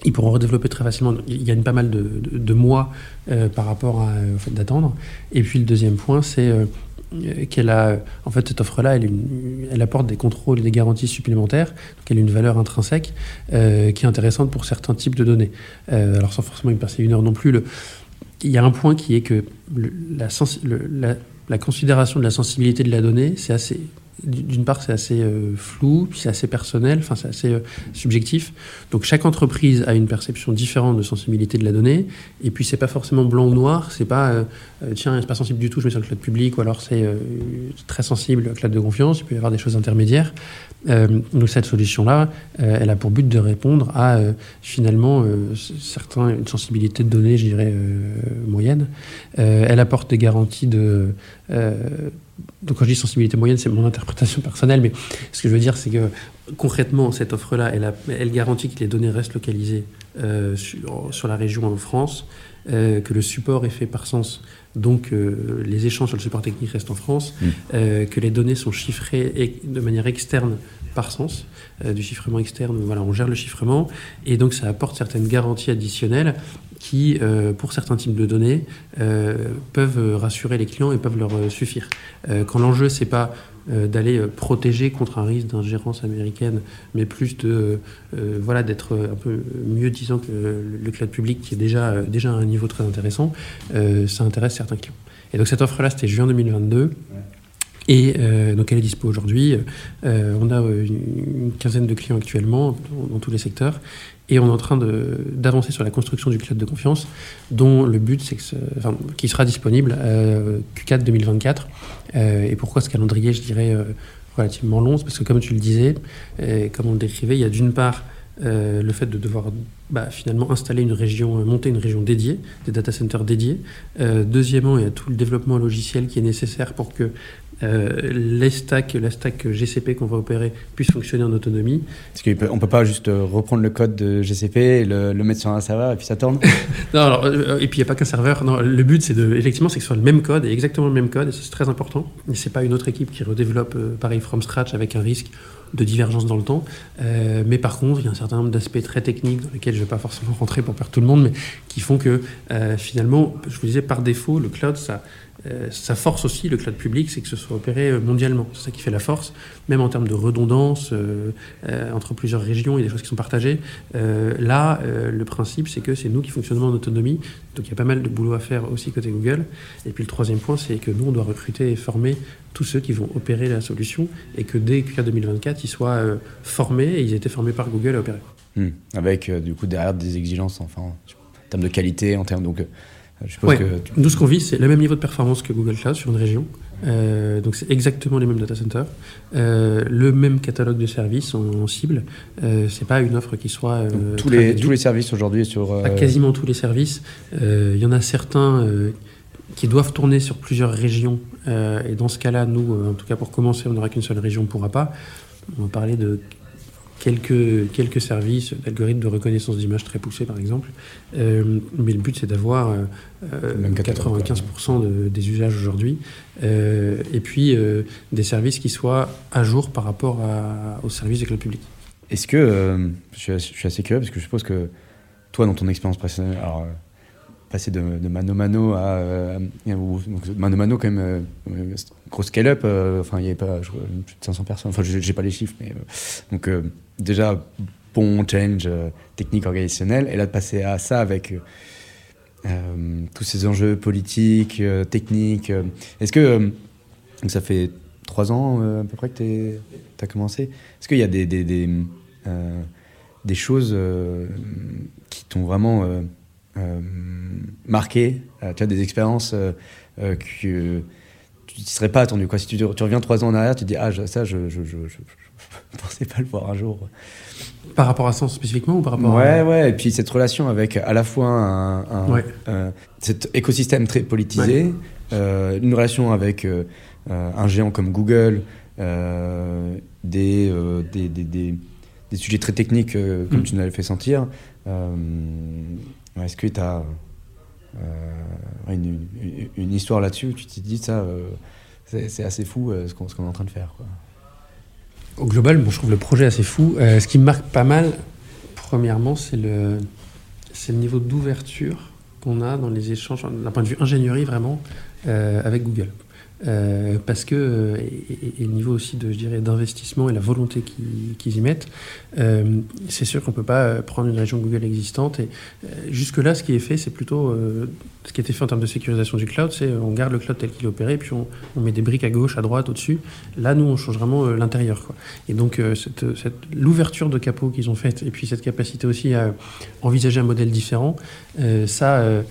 ils pourront redévelopper très facilement. Il gagnent pas mal de, mois euh, par rapport au fait d'attendre. Et puis le deuxième point, c'est euh, qu'elle a, en fait, cette offre-là, elle, elle, apporte des contrôles et des garanties supplémentaires. Donc elle a une valeur intrinsèque euh, qui est intéressante pour certains types de données. alors sans forcément y passer une heure non plus. Le, il y a un point qui est que la, considération de la sensibilité de la donnée, c'est assez d'une part, c'est assez euh, flou, puis c'est assez personnel, enfin, c'est assez euh, subjectif. Donc, chaque entreprise a une perception différente de sensibilité de la donnée. Et puis, c'est pas forcément blanc ou noir. C'est pas, euh, tiens, c'est pas sensible du tout, je mets sur le cloud public, ou alors c'est très sensible, le cloud de confiance. Il peut y avoir des choses intermédiaires. Donc, cette solution-là, elle a pour but de répondre à, finalement, certains, une sensibilité de données, je dirais, moyenne. elle apporte des garanties de donc quand je dis sensibilité moyenne, c'est mon interprétation <laughs> personnelle, mais ce que je veux dire, c'est que concrètement, cette offre-là, elle, garantit que les données restent localisées euh, sur, la région en France, euh, que le support est fait par sens, donc euh, les échanges sur le support technique restent en France, mmh. que les données sont chiffrées de manière externe par sens, du chiffrement externe, voilà, on gère le chiffrement, et donc ça apporte certaines garanties additionnelles qui, euh, pour certains types de données, euh, peuvent rassurer les clients et peuvent leur euh, suffire. quand l'enjeu, c'est pas d'aller protéger contre un risque d'ingérence américaine, mais plus de voilà d'être un peu mieux disant que le, cloud public qui est déjà déjà à un niveau très intéressant, ça intéresse certains clients. Et donc cette offre-là, c'était juin 2022. Et donc elle est dispo aujourd'hui. on a une, quinzaine de clients actuellement dans tous les secteurs. Et on est en train d'avancer sur la construction du cloud de confiance, dont le but, c'est que qui sera disponible euh, Q4 2024. Euh, et pourquoi ce calendrier, je dirais, euh, relativement long? Parce que comme tu le disais, comme on le décrivait, il y a d'une part le fait de devoir bah, finalement installer une région, monter une région dédiée, des data centers dédiés. deuxièmement, il y a tout le développement logiciel qui est nécessaire pour que euh, les stacks, la stack GCP qu'on va opérer puisse fonctionner en autonomie. Parce qu'on ne peut pas juste euh, reprendre le code de GCP, le, le, mettre sur un serveur et puis ça tourne <laughs> Non, alors, euh, et puis il n'y a pas qu'un serveur. Non, le but, c'est de, effectivement, c'est que ce soit le même code, et exactement le même code, et c'est très important. Et ce n'est pas une autre équipe qui redéveloppe pareil from scratch avec un risque de divergence dans le temps. mais par contre, il y a un certain nombre d'aspects très techniques dans lesquels je ne vais pas forcément <laughs> rentrer pour perdre tout le monde, mais qui font que finalement, je vous disais, par défaut, le cloud, ça, sa force aussi, le cloud public, c'est que ce soit opéré euh, mondialement. C'est ça qui fait la force, même en termes de redondance euh, entre plusieurs régions, a des choses qui sont partagées. là, le principe, c'est que c'est nous qui fonctionnons en autonomie, donc il y a pas mal de boulot à faire aussi côté Google. Et puis le troisième point, c'est que nous, on doit recruter et former tous ceux qui vont opérer la solution, et que dès Q4 2024, ils soient formés, et ils aient été formés par Google à opérer. Hmm. Avec, du coup, derrière des exigences, enfin, en termes de qualité, en termes... Donc, nous, ce qu'on vit, c'est le même niveau de performance que Google Cloud sur une région. Euh, donc c'est exactement les mêmes data centers, euh, le même catalogue de services en, cible. Euh, c'est pas une offre qui soit tous les tous les services aujourd'hui sur quasiment tous les services. Il y en a certains qui doivent tourner sur plusieurs régions. et dans ce cas-là, nous, en tout cas pour commencer, on n'aura qu'une seule région, on ne pourra pas. On va parler de quelques, quelques services d'algorithmes de reconnaissance d'image très poussés, par exemple. Euh, mais le but, c'est d'avoir 95% euh, des usages aujourd'hui. Euh, et puis, des services qui soient à jour par rapport aux services de cloud public. Est-ce que, je suis, assez curieux, parce que je suppose que toi, dans ton expérience précédente, alors passer de, mano mano à euh, mano mano quand même euh, gros scale up euh, enfin il y avait pas plus de 500 personnes. Enfin j'ai pas les chiffres mais donc déjà bon change technique organisationnel et là de passer à ça avec tous ces enjeux politiques techniques est-ce que ça fait trois ans à peu près que tu as commencé. Est-ce qu'il y a des, des, des choses qui t'ont vraiment euh, marqué, euh, tu as des expériences euh, que tu ne serais pas attendu. Quoi. Si tu, tu, reviens trois ans en arrière, tu te dis Ah, ça, je ne <laughs> pensais pas le voir un jour. Par rapport à ça spécifiquement ou par rapport ouais, à... Ouais, et puis cette relation avec à la fois un, cet écosystème très politisé, une relation avec un géant comme Google, des, des, des, des, sujets très techniques comme mm. tu nous l'avais fait sentir. Est-ce que tu as euh, une, histoire là-dessus où tu t'es dit ça, euh, c'est assez fou euh, ce qu'on est en train de faire Au global, bon, je trouve le projet assez fou. ce qui me marque pas mal, premièrement, c'est le, le niveau d'ouverture qu'on a dans les échanges, d'un point de vue ingénierie vraiment, avec Google. Euh, parce que, et, le niveau aussi de, je dirais, d'investissement et la volonté qu'ils y mettent, c'est sûr qu'on ne peut pas prendre une région Google existante. Et jusque-là, ce qui est fait, c'est plutôt ce qui a été fait en termes de sécurisation du cloud, c'est on garde le cloud tel qu'il est opéré, puis on, met des briques à gauche, à droite, au-dessus. Là, nous, on change vraiment l'intérieur. Et donc, cette, l'ouverture de capot qu'ils ont faite, et puis cette capacité aussi à envisager un modèle différent, ça euh,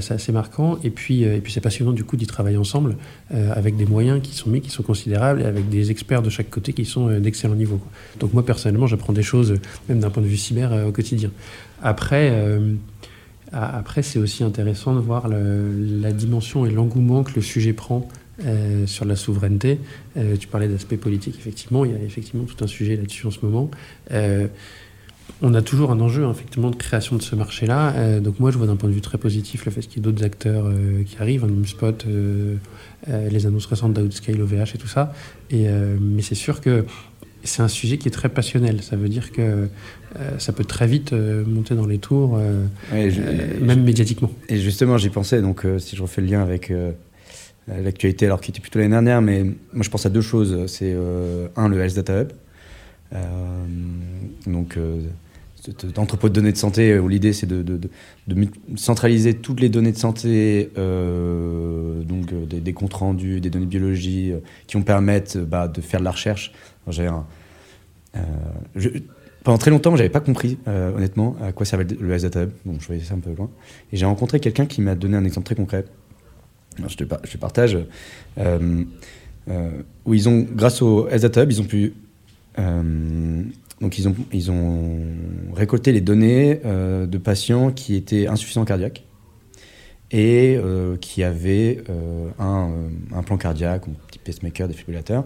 c'est assez marquant. Et puis, euh, et puis c'est passionnant du coup d'y travailler ensemble euh, avec des moyens qui sont mis, qui sont considérables et avec des experts de chaque côté qui sont d'excellent niveau. Donc moi personnellement, j'apprends des choses, même d'un point de vue cyber, au quotidien. Après, après c'est aussi intéressant de voir la dimension et l'engouement que le sujet prend sur la souveraineté. tu parlais d'aspect politique, effectivement, il y a effectivement tout un sujet là-dessus en ce moment on a toujours un enjeu effectivement de création de ce marché-là. Euh, donc moi, je vois d'un point de vue très positif le fait qu'il y ait d'autres acteurs euh, qui arrivent, HomeSpot, hein, euh, les annonces récentes d'Outscale, OVH et tout ça. Et, mais c'est sûr que c'est un sujet qui est très passionnel. Ça veut dire que ça peut très vite monter dans les tours, même médiatiquement. Et justement, j'y pensais. Donc, si je refais le lien avec l'actualité, alors qui était plutôt l'année dernière, mais moi, je pense à deux choses. C'est un, le Health Data Hub. donc entrepôt de données de santé où l'idée c'est de, centraliser toutes les données de santé, euh, donc euh, des, comptes rendus, des données de biologie euh, qui vont permettre bah, de faire de la recherche. pendant très longtemps, j'avais pas compris honnêtement à quoi servait le S Data Hub, je voyais ça un peu loin. Et j'ai rencontré quelqu'un qui m'a donné un exemple très concret. je, te, je partage. où ils ont, grâce au S Data ils ont pu donc ils ont, ils ont récolté les données euh, de patients qui étaient insuffisants cardiaques et euh, qui avaient euh, un, un, plan cardiaque, un petit pacemaker, défibrillateur.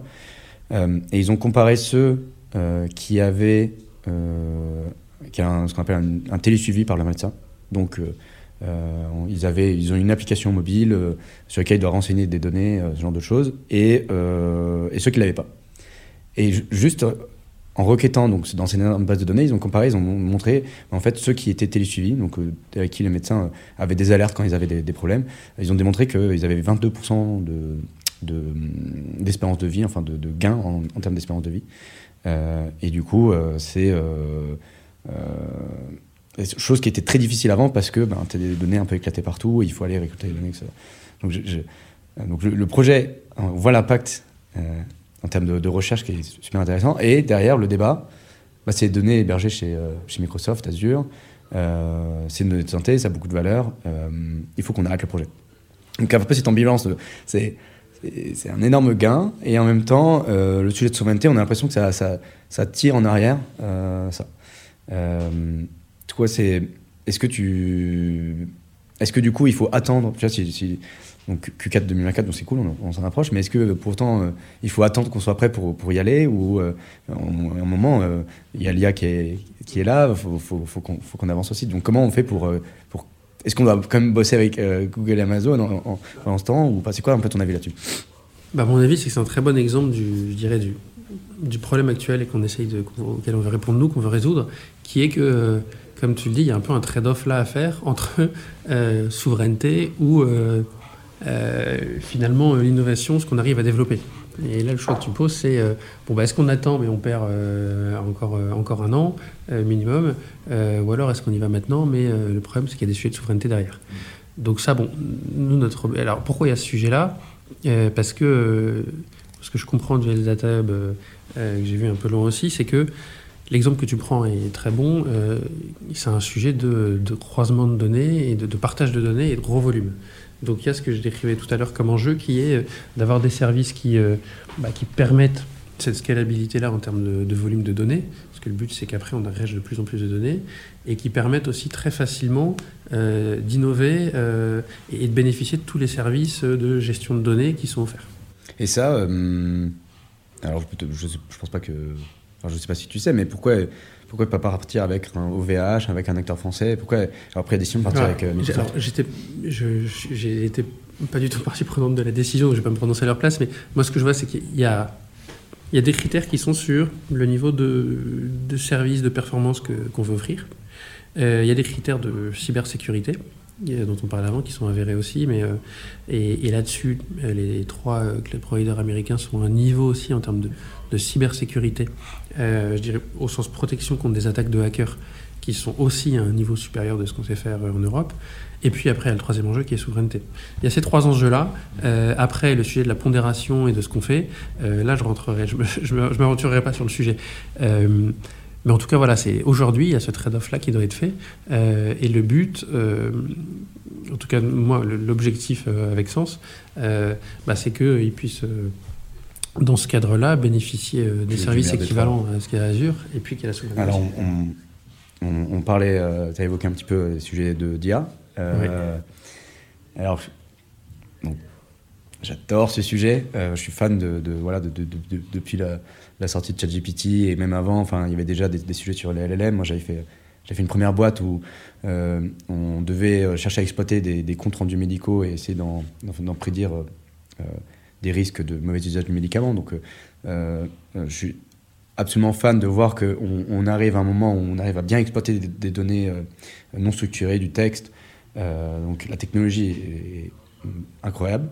et ils ont comparé ceux qui avaient qui a ce qu'on appelle un, un, télésuivi par le médecin. Donc ils, avaient, ils ont une application mobile sur laquelle ils doivent renseigner des données, ce genre de choses, et, et ceux qui ne l'avaient pas. Et juste en requêtant donc, dans ces base de données, ils ont comparé, ils ont montré en fait ceux qui étaient télésuivis, donc euh, avec qui les médecins euh, avaient des alertes quand ils avaient des, problèmes, ils ont démontré qu'ils avaient 22% de, d'espérance de, vie, enfin de, de gains en, termes d'espérance de vie. Euh, et du coup, c'est chose qui était très difficile avant parce que ben, tu as des données un peu éclatées partout, il faut aller récolter les données. Donc, donc le, projet, voit l'impact en termes de, recherche qui est super intéressant. Et derrière, le débat, bah, c'est données hébergées chez, euh, Microsoft, Azure. Euh, c'est une donnée de santé, ça a beaucoup de valeur. Euh, il faut qu'on arrête le projet. Donc, un peu cette ambivalence, c'est un énorme gain et en même temps le sujet de souveraineté on a l'impression que ça, ça, ça, tire en arrière ça c'est est-ce que tu est-ce que du coup il faut attendre tu donc Q4 2024, donc c'est cool, on, s'en approche, mais est-ce que pourtant euh, il faut attendre qu'on soit prêt pour, pour y aller ou euh, à un moment euh, il y a l'IA qui est, qui est là, il faut, faut, qu'on avance aussi. Donc comment on fait pour. est-ce qu'on doit quand même bosser avec Google et Amazon en, ce temps ou C'est quoi un peu ton avis là-dessus? Bah, Mon avis, c'est que c'est un très bon exemple du, je dirais, du, du problème actuel et qu'on essaye auquel on veut répondre nous, qu'on veut résoudre, qui est que comme tu le dis, il y a un peu un trade-off là à faire entre souveraineté ou euh, finalement euh, l'innovation, ce qu'on arrive à développer. Et là, le choix que tu poses, c'est euh, bon, bah, est-ce qu'on attend, mais on perd encore, encore un an minimum, ou alors est-ce qu'on y va maintenant, mais le problème, c'est qu'il y a des sujets de souveraineté derrière. Donc ça, bon, nous, notre... Alors, pourquoi il y a ce sujet-là? Parce que ce que je comprends du Data Hub, que j'ai vu un peu long aussi, c'est que l'exemple que tu prends est très bon. c'est un sujet de, croisement de données et de, partage de données et de gros volumes. Donc il y a ce que je décrivais tout à l'heure comme enjeu qui est euh, d'avoir des services qui, euh, bah, qui permettent cette scalabilité-là en termes de, volume de données, parce que le but c'est qu'après on agrège de plus en plus de données, et qui permettent aussi très facilement euh, d'innover et de bénéficier de tous les services de gestion de données qui sont offerts. Et ça, alors je, ne pense pas que, enfin, je sais pas si tu sais, mais pourquoi pourquoi pas partir avec un OVH, avec un acteur français? Pourquoi pris la décision de partir avec euh, J'étais, j'ai été pas du tout partie prenante de la décision, je ne vais pas me prononcer à leur place, mais moi ce que je vois, c'est qu'il y a, il y a des critères qui sont sur le niveau de, de service, de performance qu'on veut offrir. Euh, il y a des critères de cybersécurité. dont on parlait avant, qui sont avérés aussi. Mais, et, là-dessus, les trois cloud providers américains sont à un niveau aussi en termes de, de cybersécurité, je dirais au sens protection contre des attaques de hackers qui sont aussi à un niveau supérieur de ce qu'on sait faire en Europe. Et puis après, il y a le troisième enjeu qui est souveraineté. Il y a ces trois enjeux-là. Euh, après, le sujet de la pondération et de ce qu'on fait, euh, là, je rentrerai, je ne <laughs> m'aventurerai pas sur le sujet. Euh, mais en tout cas, voilà, c'est aujourd'hui, il y a ce trade-off-là qui doit être fait. et le but, en tout cas, moi, l'objectif avec Sens, bah, c'est qu'ils puissent dans ce cadre-là, bénéficier des services équivalents à ce a Azure et puis qu'il y a la souveraineté. Alors, on, on, parlait, euh, tu as évoqué un petit peu le sujet de d'IA. Euh, alors, j'adore ce sujet. Euh, je suis fan de, voilà, de, depuis la, sortie de ChatGPT et même avant. Enfin, il y avait déjà des, sujets sur les LLM. Moi, j'avais fait, fait une première boîte où on devait chercher à exploiter des, comptes rendus médicaux et essayer d'en prédire des risques de mauvais usage du médicament. Donc, je suis absolument fan de voir qu'on on arrive à un moment où on arrive à bien exploiter des, données euh, non structurées, du texte. Euh, donc la technologie est, incroyable.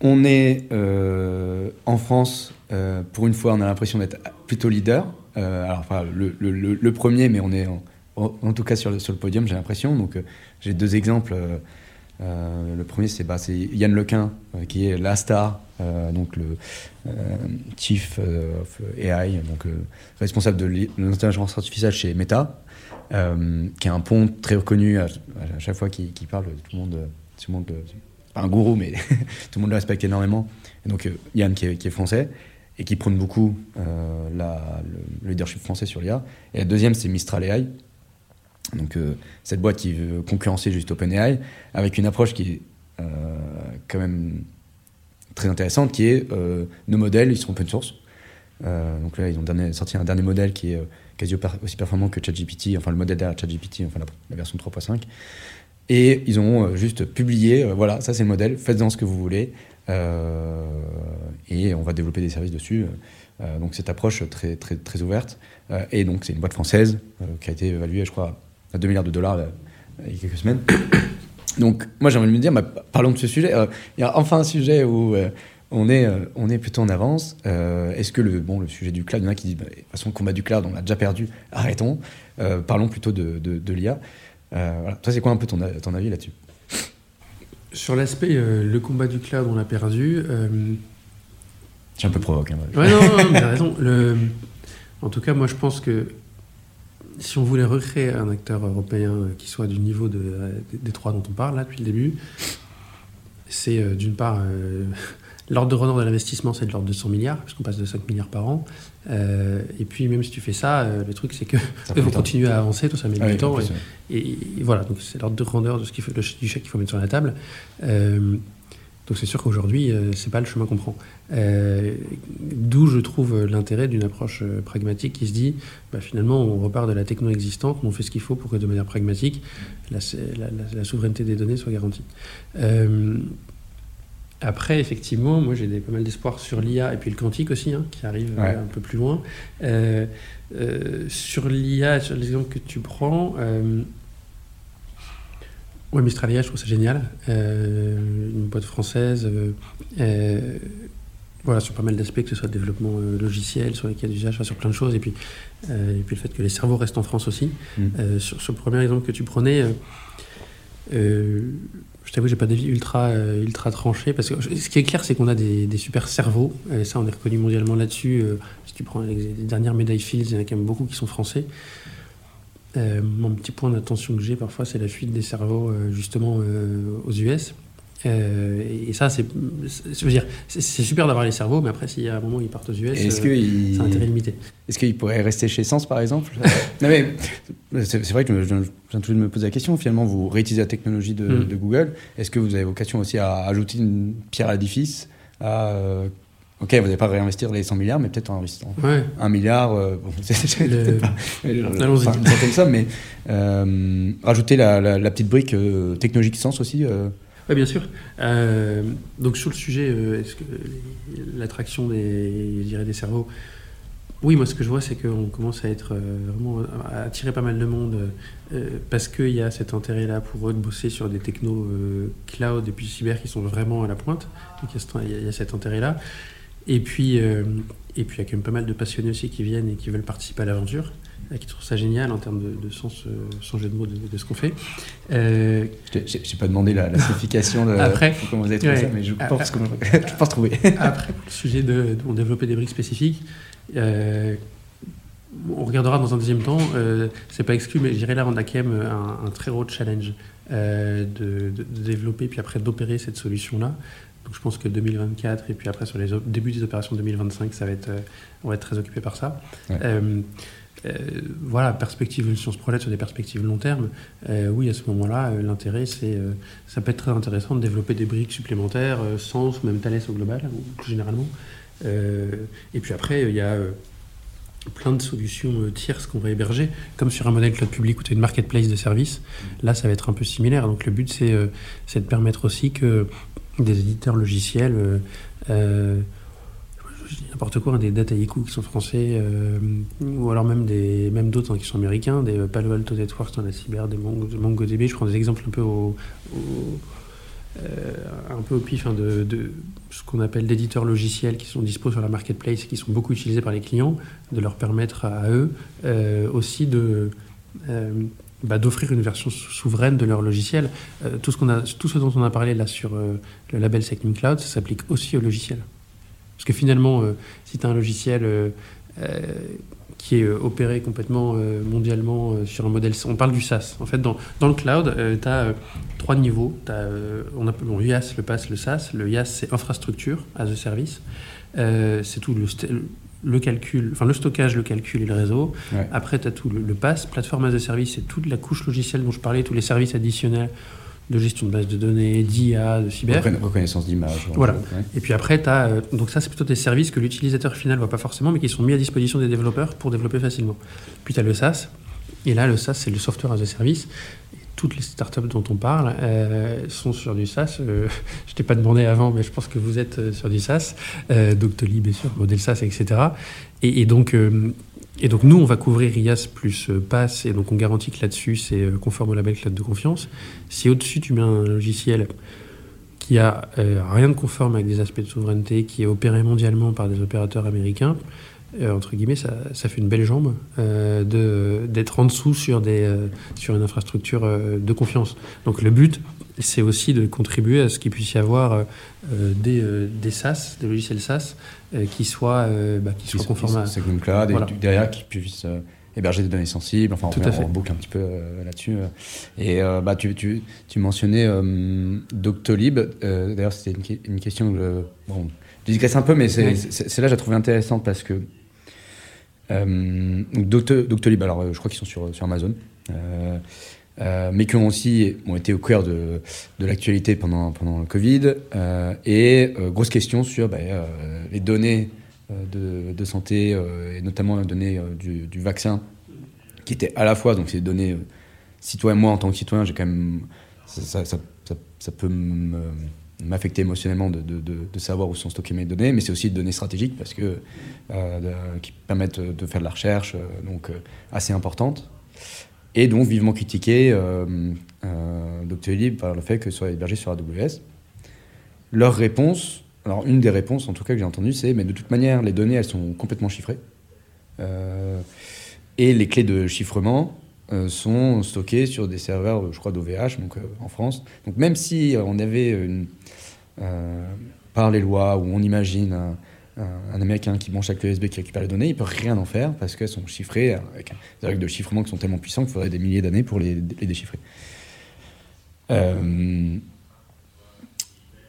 On est euh, en France, pour une fois, on a l'impression d'être plutôt leader. enfin, le, premier, mais on est en, en tout cas sur le, sur le podium, j'ai l'impression. Donc, j'ai deux exemples. Le premier, c'est bah, Yann Lequin, qui est la star euh, donc le euh, Chief of AI, donc euh, responsable de l'intelligence artificielle chez Meta, qui est un pont très reconnu à, chaque fois qu'il parle, tout le monde, tout le monde pas un gourou, mais <laughs> tout le monde le respecte énormément. Donc Yann qui est, français et qui prône beaucoup le, leadership français sur l'IA. Et la deuxième, c'est Mistral AI. Donc cette boîte qui veut concurrencer juste OpenAI avec une approche qui est quand même très intéressante qui est euh, nos modèles, ils sont open source. Euh, donc là, ils ont sorti un dernier modèle qui est euh, quasi aussi performant que ChatGPT, enfin le modèle derrière ChatGPT, enfin la, version 3.5. Et ils ont juste publié, voilà, ça c'est le modèle, faites-en ce que vous voulez, et on va développer des services dessus. donc cette approche très, très, très ouverte. et donc c'est une boîte française qui a été évaluée, je crois, à 2 milliards de dollars il y a quelques semaines. <coughs> Donc, moi, j'ai envie de me dire, bah, parlons de ce sujet. Euh, il y a enfin un sujet où euh, on, est, euh, on est plutôt en avance. Est-ce que le, bon, le sujet du cloud, il y en a qui disent, bah, de toute façon, le combat du cloud, on l'a déjà perdu, arrêtons. parlons plutôt de, de, l'IA. Voilà. Toi, c'est quoi un peu ton, ton avis là-dessus? Sur l'aspect, le combat du cloud, on l'a perdu. J'ai un peu provoqué. Hein, ouais, non, non, mais <laughs> raison. Le... En tout cas, moi, je pense que si on voulait recréer un acteur européen qui soit du niveau de, des trois dont on parle là depuis le début, c'est euh, d'une part euh, <laughs> l'ordre de renard de l'investissement, c'est de l'ordre de 100 milliards, puisqu'on passe de 5 milliards par an. Euh, et puis même si tu fais ça, le truc c'est que vont <laughs> continuer à avancer, tout ça met du temps. Et, voilà, donc c'est l'ordre de grandeur de ce qu'il faut, du chèque qu'il faut mettre sur la table. Donc c'est sûr qu'aujourd'hui, euh, c'est pas le chemin qu'on prend. Euh, d'où je trouve l'intérêt d'une approche euh, pragmatique qui se dit, bah, finalement, on repart de la techno existante, on fait ce qu'il faut pour que de manière pragmatique, la, souveraineté des données soit garantie. après, effectivement, moi j'ai pas mal d'espoir sur l'IA et puis le quantique aussi, hein, qui arrive un peu plus loin. sur l'IA, sur l'exemple que tu prends, oui, Mistralia, je trouve ça génial. Euh, une boîte française, euh, euh, voilà, sur pas mal d'aspects, que ce soit le développement logiciel, sur les cas d'usage, sur plein de choses, et puis, et puis le fait que les cerveaux restent en France aussi. Mm. Sur, le premier exemple que tu prenais, je t'avoue, j'ai pas d'avis ultra, ultra tranché, parce que ce qui est clair, c'est qu'on a des, des, super cerveaux, et ça, on est reconnu mondialement là-dessus. si tu prends les, dernières médailles Fields, il y en a quand même beaucoup qui sont français. Euh, mon petit point d'attention que j'ai parfois, c'est la fuite des cerveaux euh, justement euh, aux US. Et ça, c'est, je veux dire, c'est super d'avoir les cerveaux, mais après, s'il y a un moment où ils partent aux US, c'est un intérêt limité. Est-ce qu'ils pourraient rester chez Sens, par exemple? <laughs> Non, mais c'est, vrai que je, viens tout de me poser la question. Finalement, vous réutilisez la technologie de, mm. de Google. Est-ce que vous avez vocation aussi à ajouter une pierre à l'édifice à Ok, vous n'allez pas réinvestir les 100 milliards, mais peut-être en investissant ouais. un milliard. Euh, bon, <laughs> le... pas, Allons-y. comme ça, mais euh, rajouter la, la, petite brique euh, technologique sens aussi. Euh. Oui, bien sûr. donc sur le sujet, est-ce que l'attraction des, cerveaux, Oui, moi ce que je vois, c'est qu'on commence à être vraiment à attirer pas mal de monde parce qu'il y a cet intérêt-là pour eux de bosser sur des technos cloud et puis cyber qui sont vraiment à la pointe. Donc il y, a cet intérêt-là. Et puis, et puis il y a quand même pas mal de passionnés aussi qui viennent et qui veulent participer à l'aventure qui trouve ça génial en termes de, sens, euh, sans jeu de mots, de, ce qu'on fait. Euh, je n'ai pas demandé la, signification de après, <laughs> comment vous avez trouvé ça, mais je pense, que, <laughs> je pense trouver. <laughs> après, le sujet de, de développer des briques spécifiques, euh, on regardera dans un deuxième temps. Euh, c'est pas exclu, mais je dirais là, on a quand même un, très gros challenge de, de, développer puis après d'opérer cette solution-là. Donc je pense que 2024 et puis après sur les débuts des opérations 2025, ça va être, on va être très occupé par ça. Euh, voilà, perspective, on se projette sur des perspectives long terme, euh, oui, à ce moment-là, euh, l'intérêt, c'est, ça peut être très intéressant de développer des briques supplémentaires, Sens, même Thales au global, plus généralement. et puis après, il y a plein de solutions tierces qu'on va héberger, comme sur un modèle cloud public où tu as une marketplace de services. Là, ça va être un peu similaire. Donc le but, c'est de permettre aussi que des éditeurs logiciels n'importe quoi, des Dataiku qui sont français, euh, ou alors même, des, même d'autres hein, qui sont américains, des Palo Alto Networks dans la cyber, des MongoDB. Je prends des exemples un peu au, euh, un peu au pif hein, de, ce qu'on appelle d'éditeurs logiciels qui sont dispo sur la marketplace et qui sont beaucoup utilisés par les clients, de leur permettre à, eux euh, aussi de bah, d'offrir une version souveraine de leur logiciel. tout, ce a, tout ce dont on a parlé là sur le label Second Cloud, ça s'applique aussi au logiciel. Parce que finalement, euh, si tu as un logiciel euh, euh, qui est opéré complètement mondialement sur un modèle. On parle du SaaS. En fait, dans, dans le cloud, tu as trois niveaux. As, on appelle bon, IaaS, le PaaS, le SaaS. Le IaaS, c'est infrastructure as a service. c'est tout le, le, calcul, enfin le stockage, le calcul et le réseau. Après, tu as tout le, le PaaS, plateforme as a service, c'est toute la couche logicielle dont je parlais, tous les services additionnels de gestion de base de données, d'IA, de cyber. Reconnaissance d'image. Voilà. Et puis après, tu as. Euh, donc, ça, c'est plutôt des services que l'utilisateur final ne voit pas forcément, mais qui sont mis à disposition des développeurs pour développer facilement. Puis tu as le SaaS. Et là, le SaaS, c'est le software as a service. toutes les startups dont on parle euh, sont sur du SaaS. Euh, <laughs> je t'ai pas demandé avant, mais je pense que vous êtes sur du SaaS. Doctolib est sur modèle SaaS, etc. Et, et donc, et donc nous, on va couvrir IaaS plus euh, PaaS, et donc on garantit que là-dessus, c'est euh, conforme au label cloud de confiance. Si au-dessus, tu mets un logiciel qui a euh, rien de conforme avec des aspects de souveraineté, qui est opéré mondialement par des opérateurs américains, entre guillemets, ça, fait une belle jambe d'être en dessous sur, une infrastructure de confiance. Donc le but, c'est aussi de contribuer à ce qu'il puisse y avoir des, des SaaS, des logiciels SaaS, qui soit, euh, bah, qui soit conforme à. Second Cloud, et derrière qui puisse euh, héberger des données sensibles. Enfin, on, boucle un petit peu là-dessus. Et bah, tu, tu, tu mentionnais Doctolib. D'ailleurs, c'était une, une, question que je, bon, je digresse un peu, mais c'est là j'ai trouvé intéressante parce que Doctolib, alors je crois qu'ils sont sur, sur Amazon. Euh, mais qui ont aussi ont été au cœur de, de l'actualité pendant, pendant le Covid. Euh, et euh, grosse question sur bah, les données de, de, santé, et notamment les données du, vaccin, qui étaient à la fois, donc ces données citoyens, moi en tant que citoyen, j'ai quand même. Ça, ça, ça, peut m'affecter émotionnellement de, de, de, savoir où sont stockées mes données, mais c'est aussi des données stratégiques parce que, qui permettent de faire de la recherche, donc assez importante et donc vivement critiqué euh, euh, Doctolib par le fait que ce soit hébergé sur AWS. Leur réponse, alors une des réponses en tout cas que j'ai entendues, c'est mais de toute manière les données elles sont complètement chiffrées euh, et les clés de chiffrement sont stockées sur des serveurs, je crois d'OVH, donc en France. Donc même si on avait une, par les lois où on imagine Américain qui branche avec le USB qui récupère les données, il peut rien en faire parce qu'elles sont chiffrées avec des règles de chiffrement qui sont tellement puissantes qu'il faudrait des milliers d'années pour les, déchiffrer. Euh,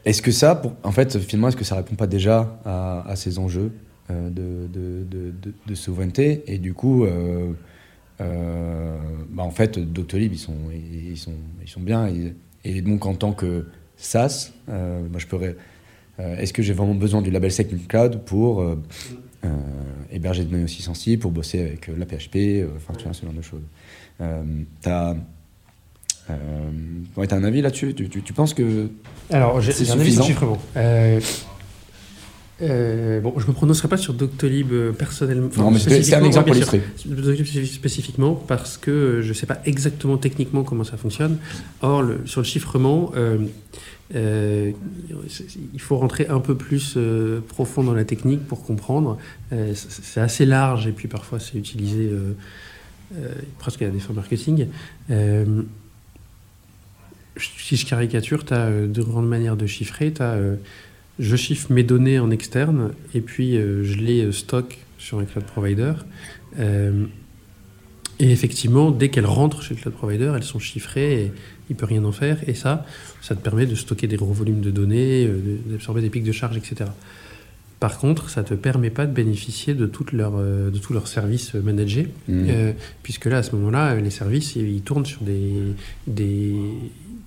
est-ce que ça, en fait, finalement, est-ce que ça répond pas déjà à, ces enjeux euh, de, souveraineté? Et du coup, euh, bah, en fait, Doctolib, ils sont, ils sont, ils sont bien. Et, donc, en tant que SaaS, moi, je pourrais est-ce que j'ai vraiment besoin du label Second Cloud pour euh, euh, héberger des données aussi sensibles, pour bosser avec la PHP, enfin, tu vois, ce genre de choses. tu as. Ouais, un avis là-dessus? Tu, tu, penses que Alors, j'ai un avis sur chiffrement. Euh, bon, je me prononcerai pas sur Doctolib euh, personnellement. Non, mais c'est un exemple illustré. Doctolib spécifiquement parce que je ne sais pas exactement techniquement comment ça fonctionne. Or, le, sur le chiffrement, euh, il faut rentrer un peu plus profond dans la technique pour comprendre. c'est assez large et puis parfois c'est utilisé presque à des fins marketing. si je caricature, tu as deux grandes manières de chiffrer. As je chiffre mes données en externe et puis euh, je les stocke sur un cloud provider. Euh, et effectivement, dès qu'elles rentrent chez le cloud provider, elles sont chiffrées et il ne peut rien en faire. Et ça, ça te permet de stocker des gros volumes de données, euh, d'absorber des pics de charge, etc. Par contre, ça ne te permet pas de bénéficier de, toutes leurs, de tous leurs services managés, mmh. puisque là, à ce moment-là, les services, ils tournent sur des, des,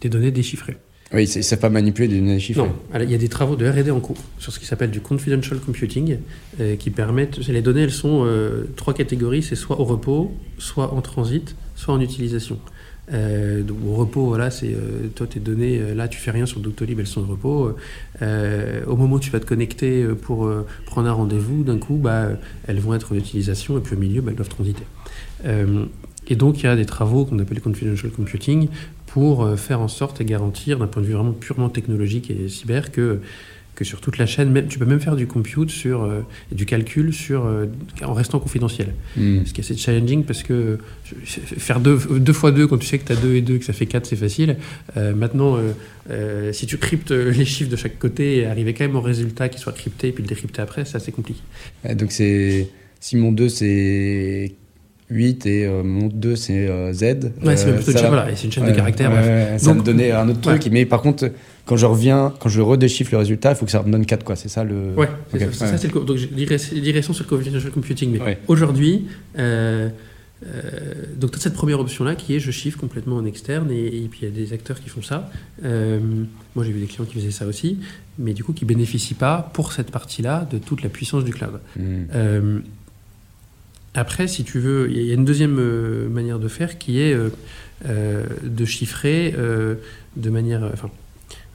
des données déchiffrées. Oui, ne savent pas manipuler des données chiffrées. Non, il y a des travaux de R&D en cours sur ce qui s'appelle du confidential computing, euh, qui permettent. Les données, elles sont euh, trois catégories c'est soit au repos, soit en transit, soit en utilisation. Euh, donc, au repos, voilà, c'est toi tes données. là, tu fais rien sur Doctolib, elles sont au repos. au moment où tu vas te connecter pour prendre un rendez-vous, d'un coup, bah, elles vont être en utilisation, et puis au milieu, bah, elles doivent transiter. Et donc, il y a des travaux qu'on appelle confidential computing pour euh, faire en sorte et garantir, d'un point de vue vraiment purement technologique et cyber, que, que sur toute la chaîne, même, tu peux même faire du compute sur, euh, du calcul sur, euh, en restant confidentiel. Hmm. Ce qui est assez challenging parce que faire deux, deux fois deux quand tu sais que tu as deux et deux, que ça fait quatre, c'est facile. maintenant, si tu cryptes les chiffres de chaque côté et arriver quand même au résultat qui soit crypté et puis le décrypter après, c'est assez compliqué. donc c'est. Simon 2, c'est 8 et euh, mon 2 c'est euh, Z. Ouais, c'est plutôt une chaîne, voilà, c'est une chaîne de caractères. ça me donnait un autre truc, mais par contre, quand je reviens, quand je redéchiffre le résultat, il faut que ça me donne 4, quoi. C'est ça le. Ouais, c'est ça, c'est. Donc, direction sur le confidential computing. Mais aujourd'hui, euh, donc, tu as cette première option-là qui est je chiffre complètement en externe, et, puis il y a des acteurs qui font ça. moi, j'ai vu des clients qui faisaient ça aussi, mais du coup, qui bénéficient pas pour cette partie-là de toute la puissance du cloud. Hmm. Après, si tu veux, il y a une deuxième euh, manière de faire qui est euh, euh, de chiffrer de manière.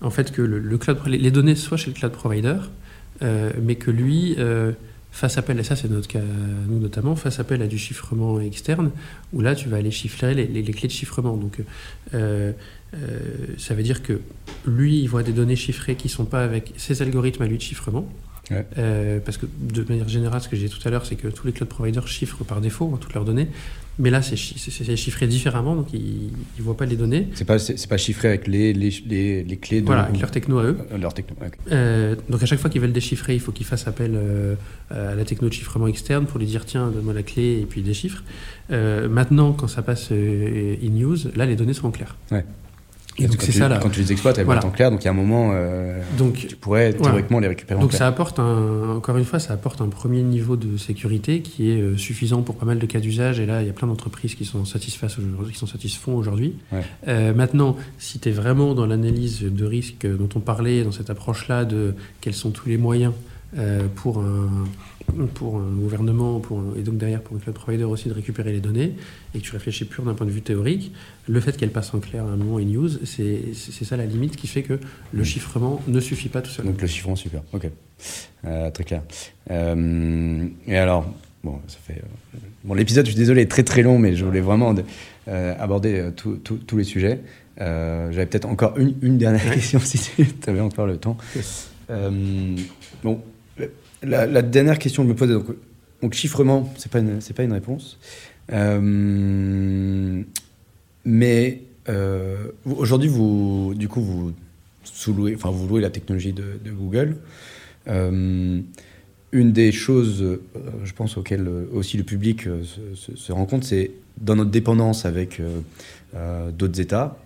En fait, que les données soient chez le cloud provider, mais que lui fasse appel, et ça c'est notre cas, nous notamment, fasse appel à du chiffrement externe, où là tu vas aller chiffrer les, clés de chiffrement. Donc ça veut dire que lui, il voit des données chiffrées qui ne sont pas avec ses algorithmes à lui de chiffrement. Euh, parce que de manière générale, ce que j'ai dit tout à l'heure, c'est que tous les cloud providers chiffrent par défaut hein, toutes leurs données. Mais là, c'est chiffré différemment, donc ils ne voient pas les données. C'est pas, pas chiffré avec les, les, les, clés de. Voilà, avec leur techno à eux. Euh, leur techno, euh, donc à chaque fois qu'ils veulent déchiffrer, il faut qu'ils fassent appel à la techno de chiffrement externe pour lui dire tiens, donne-moi la clé et puis déchiffre. maintenant, quand ça passe in-use, là, les données sont en clair. Ouais. Et donc c'est ça là. Quand tu les exploites, elles vont être en clair, donc il y a un moment, euh, donc, tu pourrais théoriquement les récupérer donc en clair. ça apporte, un, encore une fois, ça apporte un premier niveau de sécurité qui est euh, suffisant pour pas mal de cas d'usage. Et là, il y a plein d'entreprises qui sont satisfaites aujourd'hui, qui sont satisfont aujourd'hui. Euh, maintenant, si tu es vraiment dans l'analyse de risque dont on parlait, dans cette approche-là de quels sont tous les moyens pour un pour un gouvernement pour et donc derrière pour un cloud provider aussi de récupérer les données et que tu réfléchis pur d'un point de vue théorique, le fait qu'elle passe en clair à un moment in news, c'est ça la limite qui fait que le chiffrement ne suffit pas tout seul. Donc le chiffrement, super, ok. Euh, très clair. Euh, et alors, bon, ça fait. Euh, bon, l'épisode, je suis désolé, est très très long, mais je voulais vraiment aborder tous les sujets. J'avais peut-être encore une, une dernière question <laughs> si tu avais encore le temps. bon, la, dernière question que je me posais, donc, chiffrement, c'est pas pas une réponse. Euh, mais euh, aujourd'hui, vous, du coup, vous sous-louez, vous louez la technologie de, Google. Euh, une des choses, je pense, auxquelles aussi le public se, rend compte, c'est dans notre dépendance avec d'autres États,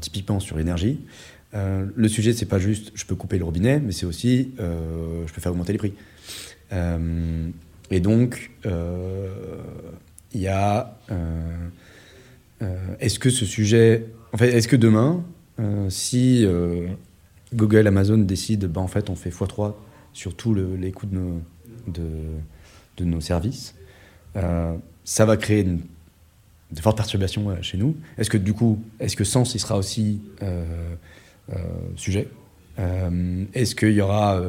typiquement sur l'énergie. Euh, le sujet, c'est pas juste je peux couper le robinet, mais c'est aussi euh, je peux faire augmenter les prix. Euh, et donc, il y a. est-ce que ce sujet. En fait, est-ce que demain, si Google, Amazon décident, bah, en fait, on fait x3 sur tous les coûts de nos, services, ça va créer de fortes perturbations chez nous. Est-ce que du coup, est-ce que Sens, il sera aussi sujet. Euh, est-ce qu'il y aura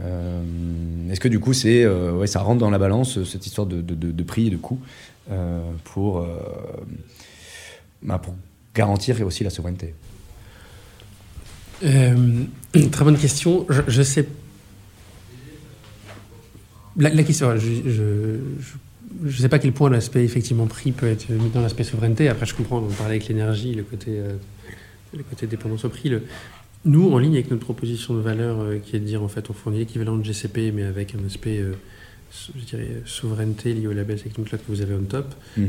Est-ce que du coup, c'est, ouais, ça rentre dans la balance, cette histoire de, prix et de coût pour, bah, pour garantir aussi la souveraineté? <clears throat> Très bonne question. Je, je sais la, question, je ne sais pas à quel point l'aspect effectivement prix peut être mis dans l'aspect souveraineté. Après, je comprends, on parlait avec l'énergie, le côté, euh, le côté dépendance au prix. Le, nous, en ligne avec notre proposition de valeur, euh, qui est de dire en fait, on fournit l'équivalent de GCP, mais avec un aspect, euh, je dirais, souveraineté lié au label SecNumCloud que vous avez on top, mm.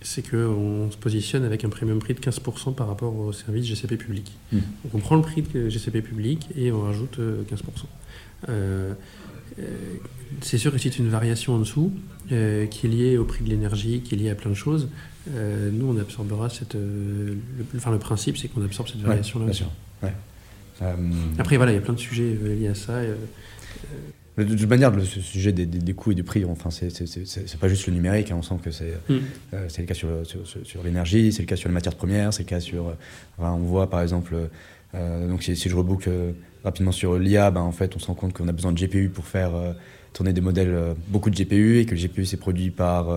c'est qu'on se positionne avec un premium prix de 15% par rapport au service GCP public. Mm. Donc on prend le prix de GCP public et on rajoute 15%. Euh, c'est sûr que c'est une variation en dessous euh, qui est liée au prix de l'énergie, qui est liée à plein de choses. Euh, nous, on absorbera cette. le, enfin, le principe, c'est qu'on absorbe cette variation-là. Ouais, Après, voilà, il y a plein de sujets liés à ça. de toute manière, le sujet des, coûts et du prix, enfin, c'est pas juste le numérique. Hein, on sent que c'est mm. le cas sur, sur, l'énergie, c'est le cas sur les matières premières, c'est le cas sur. on voit par exemple, donc si, si je rebook rapidement sur l'IA, ben, en fait, on se rend compte qu'on a besoin de GPU pour faire euh, tourner des modèles, euh, beaucoup de GPU, et que le GPU, c'est produit par.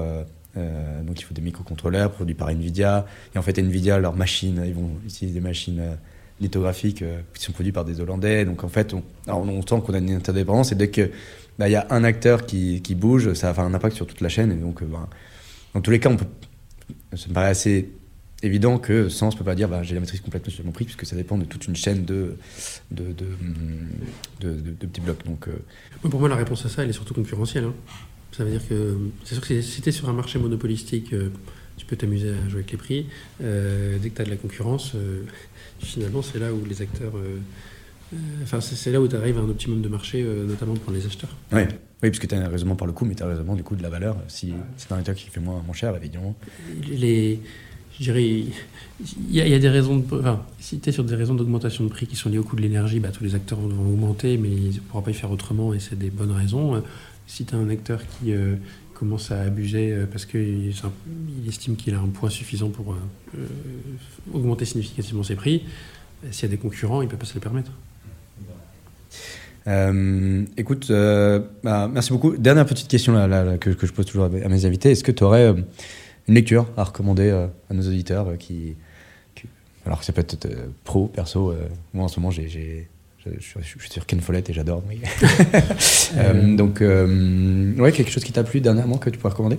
Euh, donc, il faut des microcontrôleurs produits par Nvidia. Et en fait, Nvidia, leurs machines, ils vont utiliser des machines lithographiques qui sont produites par des Hollandais. Donc, en fait, on, on sent qu'on a une interdépendance, et dès qu'il ben, y a un acteur qui, bouge, ça va avoir un impact sur toute la chaîne. Et donc, ben, dans tous les cas, on ça me paraît assez évident que Sens ne peut pas dire bah, j'ai la maîtrise complète sur mon prix, puisque ça dépend de toute une chaîne de, petits blocs. Donc, euh. Pour moi, la réponse à ça, elle est surtout concurrentielle. Hein. Ça veut dire que c'est sûr que si tu es sur un marché monopolistique, euh, tu peux t'amuser à jouer avec les prix. Euh, dès que tu as de la concurrence, finalement, c'est là où les acteurs. Enfin, c'est là où tu arrives à un optimum de marché, notamment pour les acheteurs. Oui, oui parce que tu as un raisonnement par le coût, mais tu as un raisonnement du coût de la valeur. Si c'est un acteur qui fait moins, moins cher, évidemment. Les, je dirais, il y, a des raisons, de, enfin, si tu es sur des raisons d'augmentation de prix qui sont liées au coût de l'énergie, bah, tous les acteurs vont augmenter, mais ils ne pourront pas y faire autrement et c'est des bonnes raisons. Si tu as un acteur qui euh, commence à abuser euh, parce qu'il il estime qu'il a un poids suffisant pour euh, augmenter significativement ses prix, s'il y a des concurrents, il ne peut pas se le permettre. écoute, bah, merci beaucoup. Dernière petite question que, je pose toujours à mes invités. Est-ce que tu aurais une lecture à recommander à nos auditeurs euh, qui, alors ça peut être pro, perso. moi en ce moment, j'ai, je, suis sur Ken Follett et j'adore. <laughs> donc, ouais, quelque chose qui t'a plu dernièrement que tu pourrais recommander?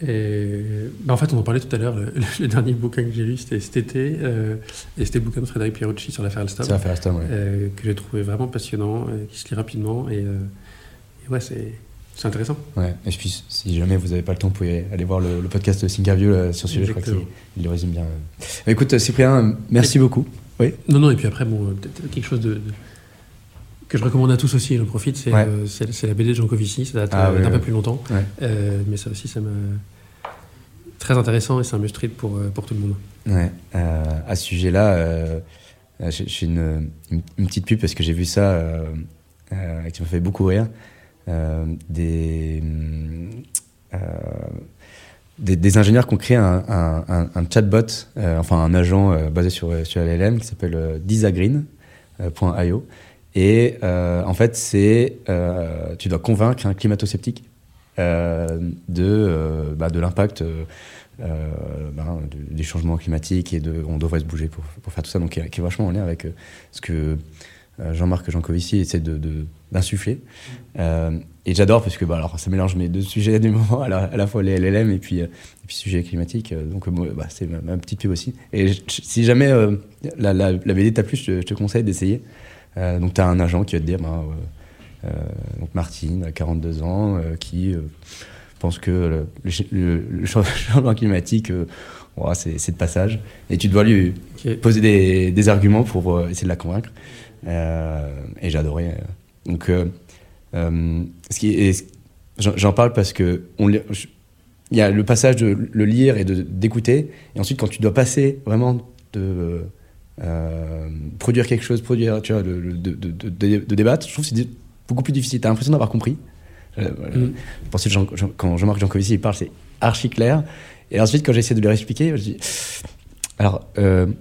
Bah, en fait, on en parlait tout à l'heure. Le, dernier bouquin que j'ai lu, c'était cet été. et c'était le bouquin de Frédéric Pierucci sur l'affaire Alstom. Sur l'affaire Alstom, ouais. que j'ai trouvé vraiment passionnant, qui se lit rapidement. Et, et ouais, c'est c'est intéressant. Ouais. Et puis, si jamais vous n'avez pas le temps, vous pouvez aller voir le, podcast de Thinkerview euh, sur ce sujet. Je crois qu'il le résume bien. Écoute, Cyprien, merci beaucoup. Oui. Non, non, et puis après, bon, euh, quelque chose de, que je recommande à tous aussi, j'en profite, c'est euh, la BD de Jean Covici, ça date ah d'un peu plus longtemps. mais ça aussi, ça me. Très intéressant et c'est un must pour, pour tout le monde. Ouais. à ce sujet-là, je fais une, une, petite pub parce que j'ai vu ça et qui m'a fait beaucoup rire. Euh, euh, des, ingénieurs qui ont créé un, chatbot, euh, enfin un agent basé sur, sur LLM qui s'appelle disagreen.io. Et en fait, c'est tu dois convaincre un climato-sceptique de, bah, de l'impact bah, des changements climatiques et de on devrait se bouger pour, pour faire tout ça. Donc, qui est, vachement en lien avec ce que Jean-Marc Jancovici essaie de, de d'insuffler. Euh, et j'adore parce que bah, alors, ça mélange mes deux sujets du moment, à la, fois les LLM et puis, euh, et puis sujet climatique. Euh, donc bah, c'est ma, petite pub aussi. Et si jamais la, la, la, BD t'a plu, je te, conseille d'essayer. donc tu as un agent qui va te dire, bah, donc Martine, 42 ans, qui pense que le, <laughs> changement climatique, c'est de passage. Et tu dois lui poser des, des, arguments pour essayer de la convaincre. Et j'adorais donc, euh, euh, ce qui j'en parle parce que on, il y a le passage de le lire et d'écouter, et ensuite quand tu dois passer vraiment de euh, produire quelque chose, produire, tu vois, de, de, de, débattre, je trouve que c'est beaucoup plus difficile. Tu as l'impression d'avoir compris. Euh, mm. quand Jean-Marc Jancovici il parle, c'est archi clair. Et ensuite, quand j'essaie de leur expliquer, je dis Alors,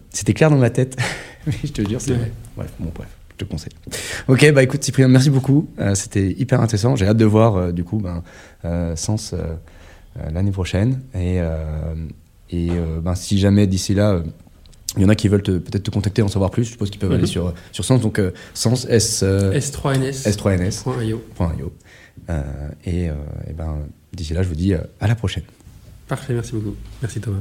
c'était clair dans ma tête, <laughs> <laughs> mais je te jure, c'est. Bref, bon, bref te conseille. Ok, bah écoute Cyprien, merci beaucoup. C'était hyper intéressant. J'ai hâte de voir du coup ben, Sens l'année prochaine. Et, et ben, si jamais d'ici là il y en a qui veulent peut-être te contacter, en savoir plus. Je suppose qu'ils peuvent aller mhm. sur, sur Sens. Donc, Sens S, S3NS. S3NS. Euh, et, et ben, d'ici là, je vous dis à la prochaine. Parfait, merci beaucoup. Merci Thomas.